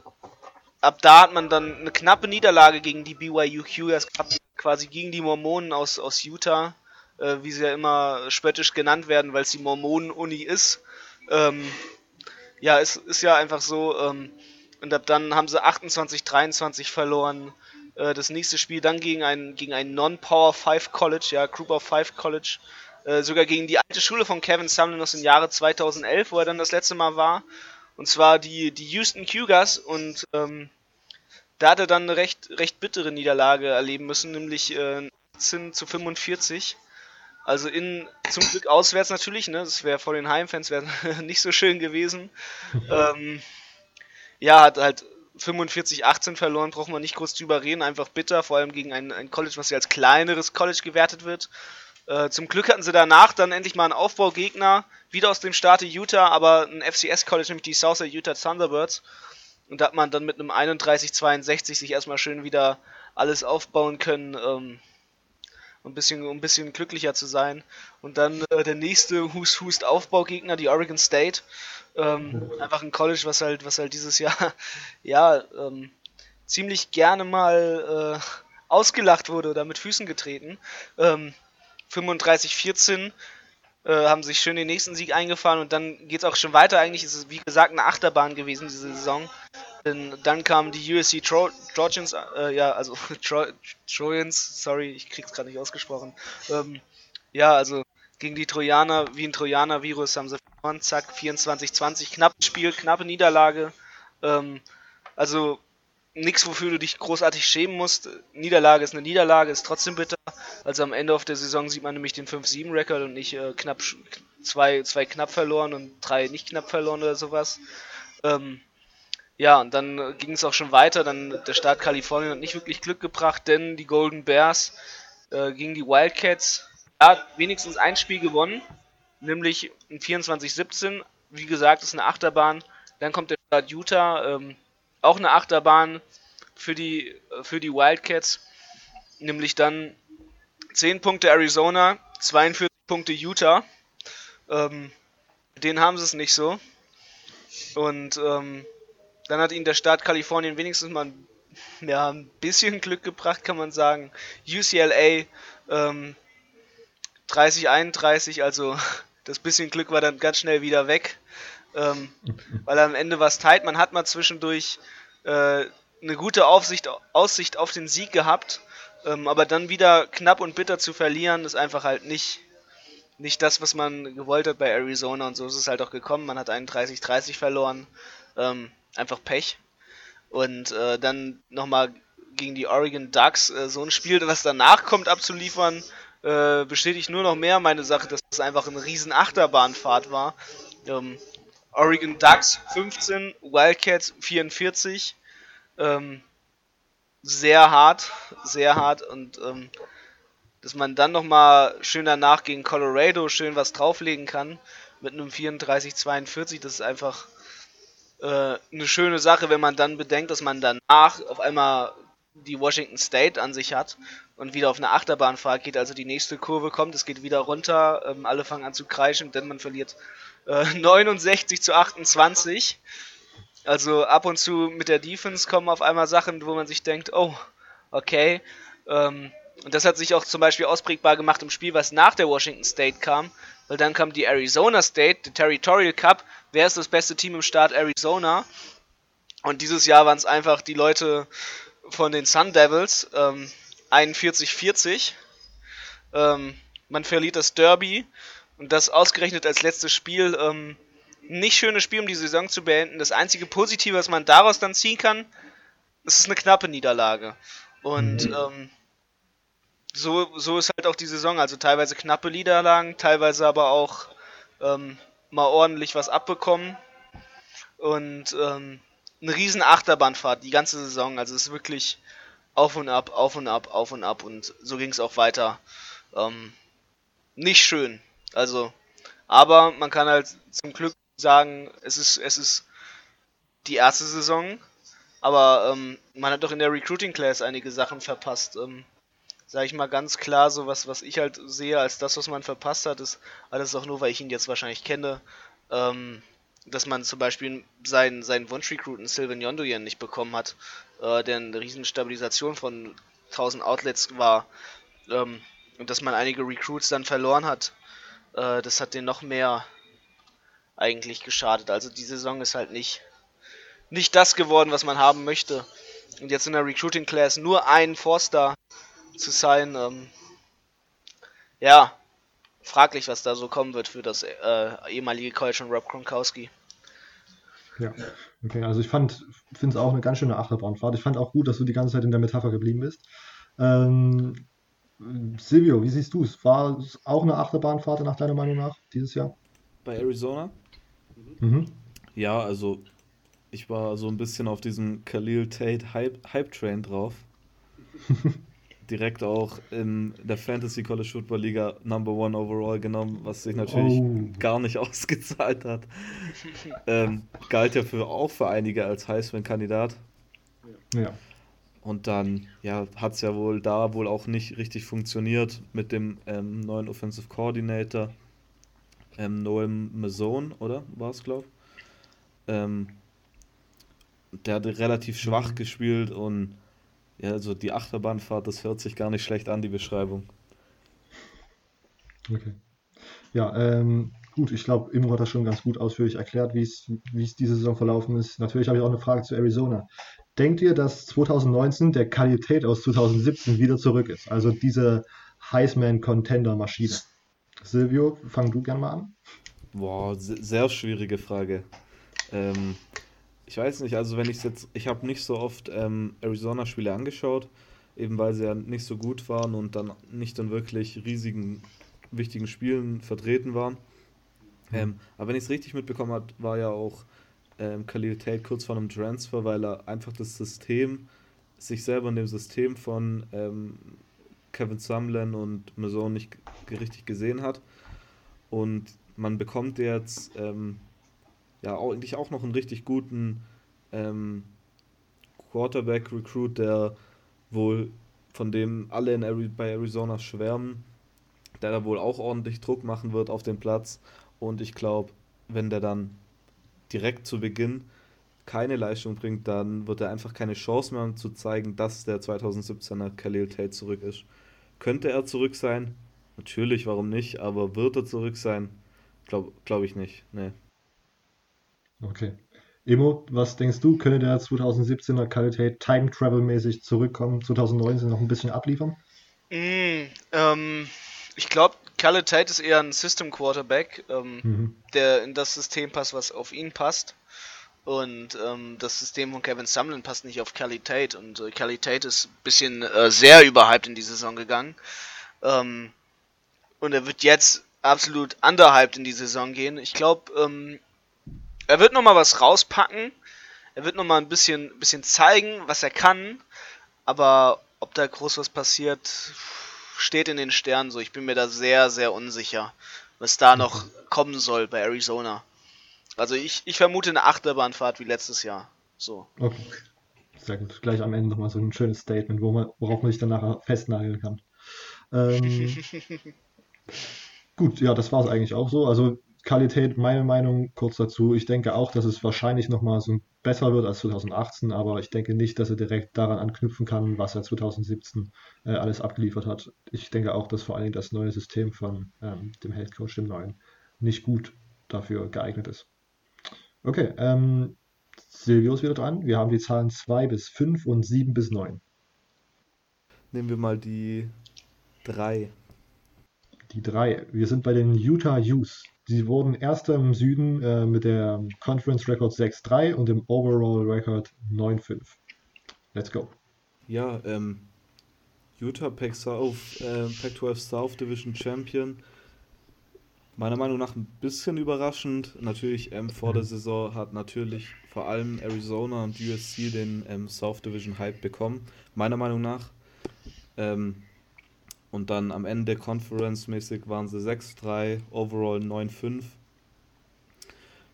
ab da hat man dann eine knappe Niederlage gegen die BYU Cougars gehabt, quasi gegen die Mormonen aus, aus Utah, äh, wie sie ja immer spöttisch genannt werden, weil es die Mormonen-Uni ist. Ähm, ja, es ist ja einfach so. Ähm, und ab dann haben sie 28, 23 verloren. Äh, das nächste Spiel dann gegen ein, gegen ein Non-Power 5 College, ja, Group of 5 College. Äh, sogar gegen die alte Schule von Kevin Sumlin aus dem Jahre 2011, wo er dann das letzte Mal war. Und zwar die, die Houston Cougars. Und ähm, da hat er dann eine recht, recht bittere Niederlage erleben müssen, nämlich äh, 18 zu 45. Also in zum Glück auswärts natürlich, ne? Das wäre vor den Heimfans wäre nicht so schön gewesen. ähm, ja, hat halt 45-18 verloren, braucht man nicht groß drüber reden, einfach bitter, vor allem gegen ein, ein College, was ja als kleineres College gewertet wird. Äh, zum Glück hatten sie danach dann endlich mal einen Aufbaugegner, wieder aus dem Staate Utah, aber ein FCS-College, nämlich die Southern Utah Thunderbirds. Und da hat man dann mit einem 31-62 sich erstmal schön wieder alles aufbauen können, ähm, um ein bisschen, um ein bisschen glücklicher zu sein. Und dann äh, der nächste Hust-Hust-Aufbaugegner, die Oregon State. Ähm, einfach ein College, was halt, was halt dieses Jahr ja ähm, ziemlich gerne mal äh, ausgelacht wurde oder mit Füßen getreten. Ähm, 35-14 äh, haben sich schön den nächsten Sieg eingefahren und dann geht es auch schon weiter. Eigentlich ist es wie gesagt eine Achterbahn gewesen diese Saison. Denn dann kamen die USC Tro Trojans, äh, ja, also Tro Trojans, sorry, ich krieg's gerade nicht ausgesprochen. Ähm, ja, also gegen die Trojaner, wie ein Trojaner-Virus haben sie verloren, zack, 24-20, knappes Spiel, knappe Niederlage. Ähm, also nichts, wofür du dich großartig schämen musst. Niederlage ist eine Niederlage, ist trotzdem bitter. Also am Ende auf der Saison sieht man nämlich den 5-7-Rekord und nicht äh, knapp zwei, zwei knapp verloren und drei nicht knapp verloren oder sowas. Ähm, ja, und dann äh, ging es auch schon weiter. Dann der Staat Kalifornien hat nicht wirklich Glück gebracht, denn die Golden Bears äh, gegen die Wildcats hat wenigstens ein Spiel gewonnen, nämlich ein 24-17. Wie gesagt, ist eine Achterbahn. Dann kommt der Staat Utah, ähm, auch eine Achterbahn für die, für die Wildcats, nämlich dann 10 Punkte Arizona, 42 Punkte Utah. Ähm, den haben sie es nicht so. Und ähm, dann hat ihnen der Staat Kalifornien wenigstens mal ein, ja, ein bisschen Glück gebracht, kann man sagen. UCLA ähm, 30, 31, also das bisschen Glück war dann ganz schnell wieder weg. Ähm, weil am Ende war es tight. Man hat mal zwischendurch äh, eine gute Aufsicht, Aussicht auf den Sieg gehabt, ähm, aber dann wieder knapp und bitter zu verlieren, ist einfach halt nicht, nicht das, was man gewollt hat bei Arizona und so ist es halt auch gekommen. Man hat 31-30 verloren. Ähm, einfach Pech. Und äh, dann nochmal gegen die Oregon Ducks äh, so ein Spiel, was danach kommt, abzuliefern, äh, bestätigt nur noch mehr meine Sache, dass es einfach eine riesen Achterbahnfahrt war. Ähm, Oregon Ducks 15, Wildcats 44. Ähm, sehr hart, sehr hart und ähm, dass man dann nochmal schön danach gegen Colorado schön was drauflegen kann mit einem 34-42, das ist einfach äh, eine schöne Sache, wenn man dann bedenkt, dass man danach auf einmal die Washington State an sich hat und wieder auf eine Achterbahnfahrt geht, also die nächste Kurve kommt, es geht wieder runter, ähm, alle fangen an zu kreischen, denn man verliert äh, 69 zu 28. Also ab und zu mit der Defense kommen auf einmal Sachen, wo man sich denkt, oh, okay. Ähm, und das hat sich auch zum Beispiel ausprägbar gemacht im Spiel, was nach der Washington State kam, weil dann kam die Arizona State, der Territorial Cup. Wer ist das beste Team im Staat Arizona? Und dieses Jahr waren es einfach die Leute von den Sun Devils, ähm, 41-40. Ähm, man verliert das Derby und das ausgerechnet als letztes Spiel. Ähm, nicht schönes Spiel, um die Saison zu beenden. Das einzige Positive, was man daraus dann ziehen kann, ist eine knappe Niederlage. Und mhm. ähm, so, so ist halt auch die Saison. Also teilweise knappe Niederlagen, teilweise aber auch ähm, mal ordentlich was abbekommen. Und ähm, eine riesen Achterbahnfahrt die ganze Saison. Also es ist wirklich auf und ab, auf und ab, auf und ab. Und so ging es auch weiter. Ähm, nicht schön. Also, aber man kann halt zum Glück sagen, es ist, es ist die erste Saison. Aber ähm, man hat doch in der Recruiting Class einige Sachen verpasst. Ähm, sage ich mal ganz klar, so was, was ich halt sehe als das, was man verpasst hat, ist alles auch nur, weil ich ihn jetzt wahrscheinlich kenne, ähm, dass man zum Beispiel seinen, seinen Wunsch-Recruiten Sylvan Yondoyen nicht bekommen hat, äh, der eine riesen Stabilisation von 1000 Outlets war ähm, und dass man einige Recruits dann verloren hat, äh, das hat den noch mehr eigentlich geschadet. Also die Saison ist halt nicht, nicht das geworden, was man haben möchte. Und jetzt in der Recruiting Class nur einen Forster zu sein, ähm, ja, fraglich, was da so kommen wird für das äh, ehemalige College von Rob Gronkowski. Ja, okay, also ich fand, finde es auch eine ganz schöne Achterbahnfahrt. Ich fand auch gut, dass du die ganze Zeit in der Metapher geblieben bist. Ähm, Silvio, wie siehst du es? War es auch eine Achterbahnfahrt nach deiner Meinung nach dieses Jahr? Bei Arizona? Mhm. Ja, also ich war so ein bisschen auf diesem Khalil Tate Hype, Hype Train drauf. Direkt auch in der Fantasy College Football Liga Number One Overall genommen, was sich natürlich oh. gar nicht ausgezahlt hat. ähm, galt ja für, auch für einige als Heisman-Kandidat. Ja. Und dann ja, hat es ja wohl da wohl auch nicht richtig funktioniert mit dem ähm, neuen Offensive Coordinator ähm, Noel Mason, oder? War es, glaube ich. Ähm, der hat relativ schwach mhm. gespielt und ja, also die Achterbahnfahrt, das hört sich gar nicht schlecht an, die Beschreibung. Okay. Ja, ähm, gut, ich glaube, Immo hat das schon ganz gut ausführlich erklärt, wie es diese Saison verlaufen ist. Natürlich habe ich auch eine Frage zu Arizona. Denkt ihr, dass 2019 der Qualität aus 2017 wieder zurück ist? Also diese Heisman-Contender-Maschine. Silvio, fang du gern mal an. Boah, sehr schwierige Frage. Ähm, ich weiß nicht, also wenn ich jetzt, ich habe nicht so oft ähm, Arizona-Spiele angeschaut, eben weil sie ja nicht so gut waren und dann nicht in wirklich riesigen, wichtigen Spielen vertreten waren. Mhm. Ähm, aber wenn ich es richtig mitbekommen habe, war ja auch ähm, Khalil Tate kurz vor einem Transfer, weil er einfach das System, sich selber in dem System von ähm, Kevin Sumlin und Maison nicht richtig gesehen hat. Und man bekommt jetzt ähm, ja eigentlich auch noch einen richtig guten ähm, Quarterback-Recruit, der wohl von dem alle in Ari bei Arizona schwärmen, der da wohl auch ordentlich Druck machen wird auf den Platz. Und ich glaube, wenn der dann direkt zu Beginn keine Leistung bringt, dann wird er einfach keine Chance mehr um zu zeigen, dass der 2017er Khalil Tate zurück ist. Könnte er zurück sein? Natürlich, warum nicht? Aber wird er zurück sein? Glaube glaub ich nicht. Nee. Okay. Emo, was denkst du, könnte der 2017er Qualität Time Travel mäßig zurückkommen, 2019 noch ein bisschen abliefern? Mm, ähm, ich glaube, Tate ist eher ein System Quarterback, ähm, mhm. der in das System passt, was auf ihn passt. Und ähm, das System von Kevin Sumlin passt nicht auf Tate. Und äh, Tate ist ein bisschen äh, sehr überhyped in die Saison gegangen. Ähm, und er wird jetzt absolut underhyped in die Saison gehen. Ich glaube, ähm, er wird nochmal was rauspacken. Er wird nochmal ein bisschen, bisschen zeigen, was er kann. Aber ob da groß was passiert, steht in den Sternen so. Ich bin mir da sehr, sehr unsicher, was da noch kommen soll bei Arizona. Also ich, ich vermute eine Achterbahnfahrt wie letztes Jahr. So. Okay. Sehr gut. Gleich am Ende nochmal so ein schönes Statement, wo man, worauf man sich dann nachher festnageln kann. Ähm, gut, ja, das war es eigentlich auch so. Also Qualität, meine Meinung kurz dazu. Ich denke auch, dass es wahrscheinlich nochmal so besser wird als 2018, aber ich denke nicht, dass er direkt daran anknüpfen kann, was er 2017 äh, alles abgeliefert hat. Ich denke auch, dass vor allen Dingen das neue System von ähm, dem Head Coach, dem neuen, nicht gut dafür geeignet ist. Okay, ähm, Silvio ist wieder dran. Wir haben die Zahlen 2 bis 5 und 7 bis 9. Nehmen wir mal die 3. Die 3. Wir sind bei den Utah Utes. Sie wurden Erster im Süden äh, mit der Conference Record 6-3 und dem Overall Record 9-5. Let's go. Ja, ähm, Utah Pac, South, äh, Pac 12 South Division Champion. Meiner Meinung nach ein bisschen überraschend. Natürlich ähm, vor der Saison hat natürlich vor allem Arizona und USC den ähm, South Division Hype bekommen. Meiner Meinung nach. Ähm, und dann am Ende Conference-mäßig waren sie 6-3, overall 9-5.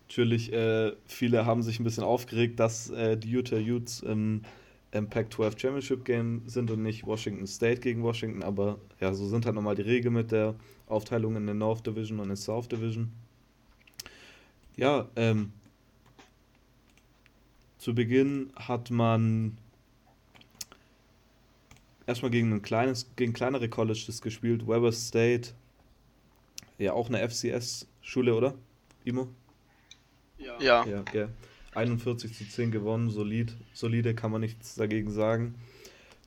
Natürlich, äh, viele haben sich ein bisschen aufgeregt, dass äh, die Utah Utes im ähm, Pac-12 Championship Game sind und nicht Washington State gegen Washington, aber ja, so sind halt nochmal die Regeln mit der Aufteilung in der North Division und in der South Division. Ja, ähm, zu Beginn hat man erstmal gegen ein kleines, gegen kleinere Colleges gespielt, Weber State. Ja, auch eine FCS-Schule, oder? Imo? Ja. Ja, ja, ja. 41 zu 10 gewonnen, solid, solide, kann man nichts dagegen sagen.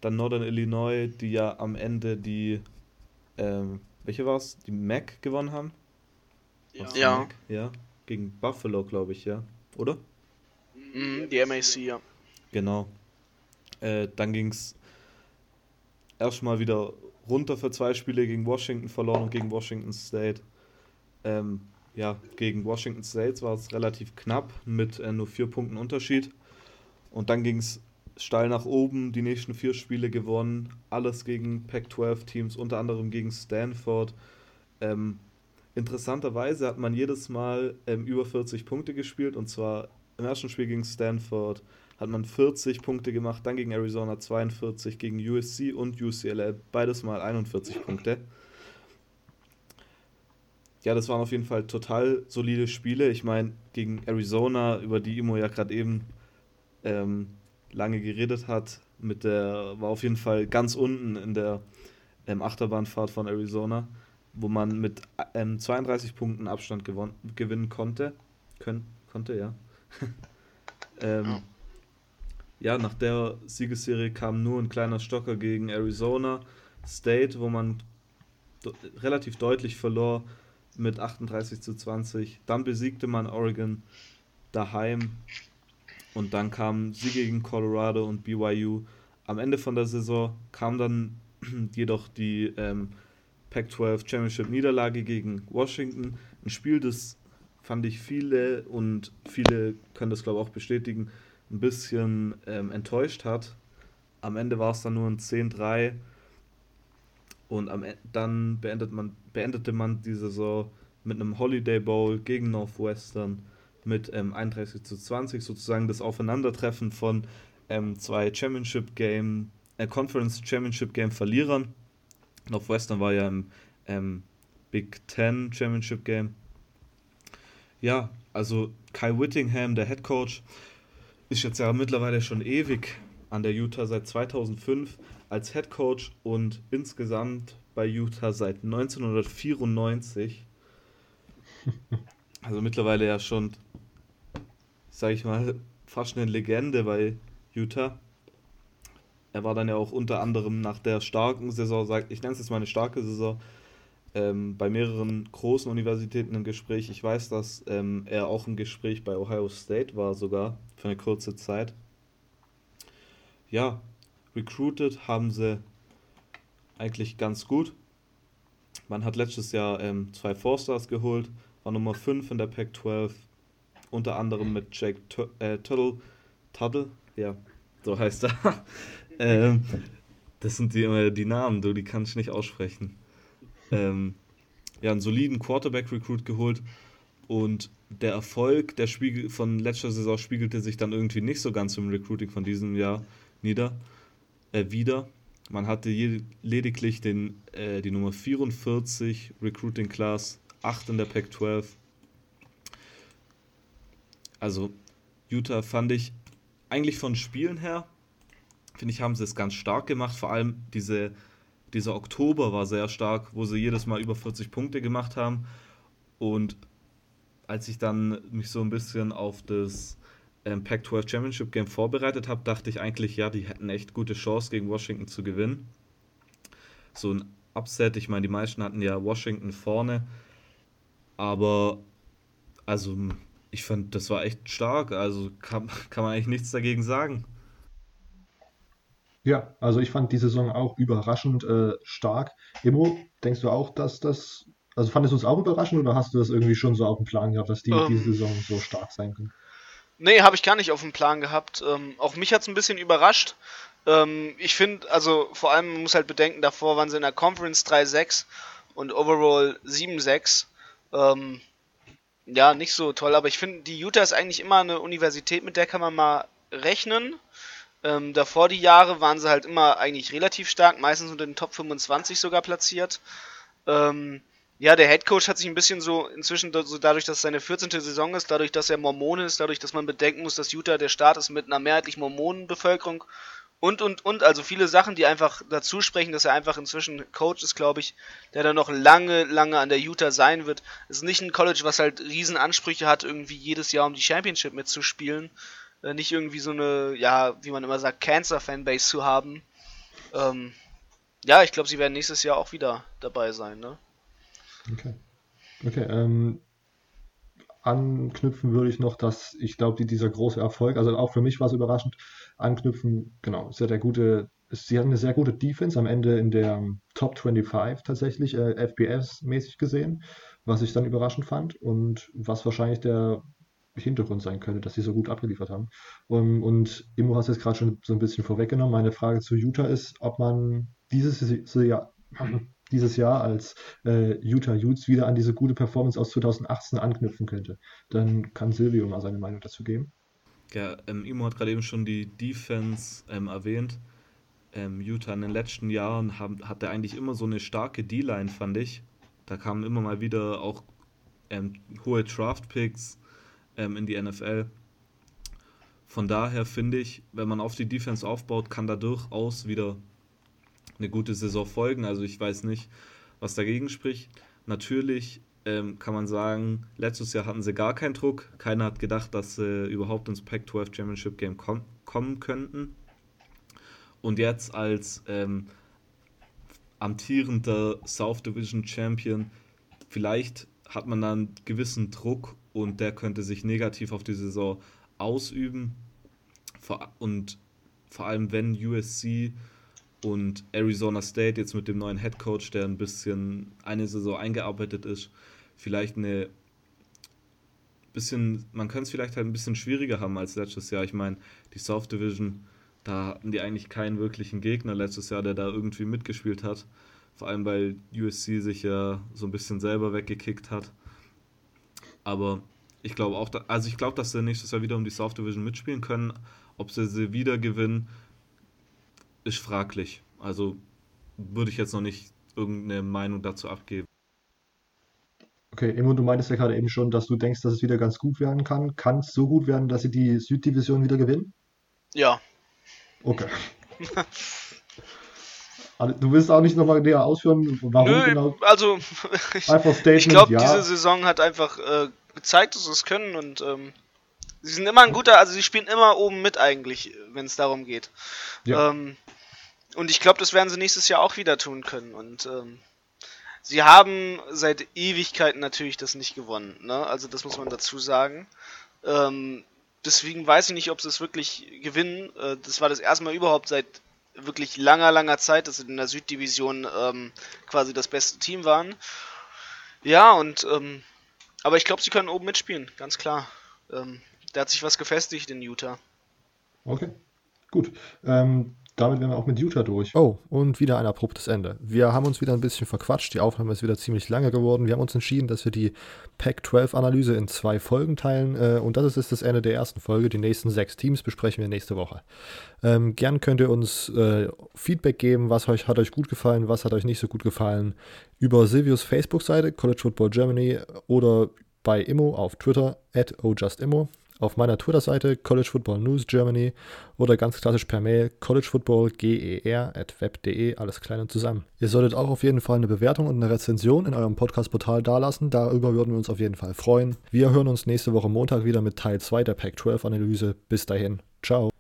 Dann Northern Illinois, die ja am Ende die, ähm, welche war es? Die MAC gewonnen haben? Ja. Ja. ja. Gegen Buffalo, glaube ich, ja. Oder? Mhm, die MAC, ja. Genau. Äh, dann ging es erstmal wieder runter für zwei Spiele gegen Washington verloren und gegen Washington State. Ähm, ja, gegen Washington State war es relativ knapp mit äh, nur vier Punkten Unterschied. Und dann ging es steil nach oben, die nächsten vier Spiele gewonnen, alles gegen Pac-12-Teams, unter anderem gegen Stanford. Ähm, interessanterweise hat man jedes Mal ähm, über 40 Punkte gespielt und zwar im ersten Spiel gegen Stanford hat man 40 Punkte gemacht, dann gegen Arizona 42, gegen USC und UCLA beides mal 41 Punkte. Ja, das waren auf jeden Fall total solide Spiele. Ich meine, gegen Arizona, über die Imo ja gerade eben ähm, lange geredet hat, mit der war auf jeden Fall ganz unten in der ähm, Achterbahnfahrt von Arizona, wo man mit ähm, 32 Punkten Abstand gewinnen konnte. Kön konnte, ja. ähm, ja, nach der Siegesserie kam nur ein kleiner Stocker gegen Arizona State, wo man relativ deutlich verlor mit 38 zu 20. Dann besiegte man Oregon daheim und dann kamen Siege gegen Colorado und BYU. Am Ende von der Saison kam dann jedoch die ähm, Pac-12 Championship Niederlage gegen Washington. Ein Spiel, das fand ich viele und viele können das glaube ich auch bestätigen, ein bisschen ähm, enttäuscht hat. Am Ende war es dann nur ein 10-3 und am, e-, dann beendet man, beendete man die Saison mit einem Holiday Bowl gegen Northwestern mit ähm, 31 zu 20, sozusagen das Aufeinandertreffen von ähm, zwei Championship Game, äh, Conference Championship Game Verlierern. Northwestern war ja im ähm, Big Ten Championship Game. Ja, also Kai Whittingham, der Head Coach, ist jetzt ja mittlerweile schon ewig an der Utah seit 2005 als Head Coach und insgesamt bei Utah seit 1994. Also mittlerweile ja schon, sag ich mal, fast eine Legende bei Utah. Er war dann ja auch unter anderem nach der starken Saison, ich nenne es jetzt mal eine starke Saison, ähm, bei mehreren großen Universitäten im Gespräch. Ich weiß, dass ähm, er auch im Gespräch bei Ohio State war, sogar für eine kurze Zeit. Ja, recruited haben sie eigentlich ganz gut. Man hat letztes Jahr ähm, zwei Four-Stars geholt, war Nummer 5 in der Pac-12, unter anderem mit Jake T äh, Tuttle, Tuttle, ja, so heißt er. ähm, das sind die, die Namen, du, die kann ich nicht aussprechen ähm, ja, einen soliden Quarterback-Recruit geholt und der Erfolg der Spiegel von letzter Saison spiegelte sich dann irgendwie nicht so ganz im Recruiting von diesem Jahr nieder, äh, wieder. Man hatte lediglich den, äh, die Nummer 44 Recruiting Class, 8 in der Pac-12. Also Utah fand ich eigentlich von Spielen her, finde ich, haben sie es ganz stark gemacht. Vor allem diese dieser Oktober war sehr stark, wo sie jedes Mal über 40 Punkte gemacht haben. Und als ich dann mich so ein bisschen auf das ähm, Pac-12 Championship Game vorbereitet habe, dachte ich eigentlich, ja, die hätten echt gute Chance gegen Washington zu gewinnen. So ein Upset, ich meine, die meisten hatten ja Washington vorne, aber also ich fand, das war echt stark, also kann, kann man eigentlich nichts dagegen sagen. Ja, also ich fand die Saison auch überraschend äh, stark. Emo, denkst du auch, dass das, also fandest du es auch überraschend oder hast du das irgendwie schon so auf dem Plan gehabt, dass die ähm, diese Saison so stark sein können? Nee, habe ich gar nicht auf dem Plan gehabt. Ähm, auch mich hat es ein bisschen überrascht. Ähm, ich finde, also vor allem, man muss halt bedenken, davor waren sie in der Conference 3-6 und Overall 7-6. Ähm, ja, nicht so toll, aber ich finde, die Utah ist eigentlich immer eine Universität, mit der kann man mal rechnen. Ähm, davor die Jahre waren sie halt immer eigentlich relativ stark, meistens unter den Top 25 sogar platziert. Ähm, ja, der Head Coach hat sich ein bisschen so inzwischen so dadurch, dass es seine 14. Saison ist, dadurch, dass er Mormon ist, dadurch, dass man bedenken muss, dass Utah der Staat ist mit einer mehrheitlich Mormonenbevölkerung und und und also viele Sachen, die einfach dazu sprechen, dass er einfach inzwischen Coach ist, glaube ich, der dann noch lange lange an der Utah sein wird. Es ist nicht ein College, was halt riesen Ansprüche hat, irgendwie jedes Jahr um die Championship mitzuspielen. Äh, nicht irgendwie so eine, ja, wie man immer sagt, Cancer-Fanbase zu haben. Ähm, ja, ich glaube, sie werden nächstes Jahr auch wieder dabei sein, ne? Okay. Okay, ähm, anknüpfen würde ich noch, dass ich glaube, die, dieser große Erfolg, also auch für mich war es überraschend, anknüpfen, genau, ist ja der gute, sie hatten eine sehr gute Defense am Ende in der Top 25 tatsächlich, äh, FPS-mäßig gesehen, was ich dann überraschend fand und was wahrscheinlich der Hintergrund sein könnte, dass sie so gut abgeliefert haben. Und, und Immo hat es jetzt gerade schon so ein bisschen vorweggenommen. Meine Frage zu Utah ist, ob man dieses Jahr, dieses Jahr als äh, Utah Utes wieder an diese gute Performance aus 2018 anknüpfen könnte. Dann kann Silvio mal seine Meinung dazu geben. Ja, ähm, Imo hat gerade eben schon die Defense ähm, erwähnt. Ähm, Utah in den letzten Jahren haben, hatte eigentlich immer so eine starke D-Line, fand ich. Da kamen immer mal wieder auch ähm, hohe Draft-Picks ähm, in die NFL. Von daher finde ich, wenn man auf die Defense aufbaut, kann da durchaus wieder eine gute Saison folgen. Also ich weiß nicht, was dagegen spricht. Natürlich ähm, kann man sagen, letztes Jahr hatten sie gar keinen Druck. Keiner hat gedacht, dass sie überhaupt ins Pac-12 Championship Game kom kommen könnten. Und jetzt als ähm, amtierender South Division Champion, vielleicht hat man dann gewissen Druck und der könnte sich negativ auf die Saison ausüben. Und vor allem, wenn USC und Arizona State jetzt mit dem neuen Head Coach, der ein bisschen eine Saison eingearbeitet ist, vielleicht eine bisschen, man könnte es vielleicht halt ein bisschen schwieriger haben als letztes Jahr. Ich meine, die South Division, da hatten die eigentlich keinen wirklichen Gegner letztes Jahr, der da irgendwie mitgespielt hat. Vor allem, weil USC sich ja so ein bisschen selber weggekickt hat. Aber ich glaube auch, da, also ich glaube, dass sie nächstes Jahr wieder um die South Division mitspielen können. Ob sie sie wieder gewinnen, ist fraglich. Also würde ich jetzt noch nicht irgendeine Meinung dazu abgeben. Okay, Emo, du meintest ja gerade eben schon, dass du denkst, dass es wieder ganz gut werden kann. Kann es so gut werden, dass sie die Süddivision wieder gewinnen? Ja. Okay. Du willst auch nicht nochmal näher ausführen, warum Nö, genau? Also, Statement, ich glaube, ja. diese Saison hat einfach äh, gezeigt, dass sie es können und ähm, sie sind immer ein guter, also sie spielen immer oben mit eigentlich, wenn es darum geht. Ja. Ähm, und ich glaube, das werden sie nächstes Jahr auch wieder tun können. Und ähm, sie haben seit Ewigkeiten natürlich das nicht gewonnen. Ne? Also das muss man dazu sagen. Ähm, deswegen weiß ich nicht, ob sie es wirklich gewinnen. Äh, das war das erste Mal überhaupt seit wirklich langer, langer Zeit, dass sie in der Süddivision ähm, quasi das beste Team waren. Ja, und ähm, aber ich glaube, sie können oben mitspielen, ganz klar. Ähm, da hat sich was gefestigt in Utah. Okay, gut. Ähm, damit wären wir auch mit Utah durch. Oh, und wieder ein abruptes Ende. Wir haben uns wieder ein bisschen verquatscht. Die Aufnahme ist wieder ziemlich lange geworden. Wir haben uns entschieden, dass wir die Pac-12-Analyse in zwei Folgen teilen. Äh, und das ist das Ende der ersten Folge. Die nächsten sechs Teams besprechen wir nächste Woche. Ähm, gern könnt ihr uns äh, Feedback geben. Was euch, hat euch gut gefallen? Was hat euch nicht so gut gefallen? Über Silvius Facebook-Seite, College Football Germany oder bei Immo auf Twitter, at ojustimmo auf meiner Twitter-Seite College Football News Germany oder ganz klassisch per Mail collegefootballger.web.de, alles klein und zusammen. Ihr solltet auch auf jeden Fall eine Bewertung und eine Rezension in eurem Podcast-Portal dalassen, darüber würden wir uns auf jeden Fall freuen. Wir hören uns nächste Woche Montag wieder mit Teil 2 der Pac-12-Analyse. Bis dahin, ciao.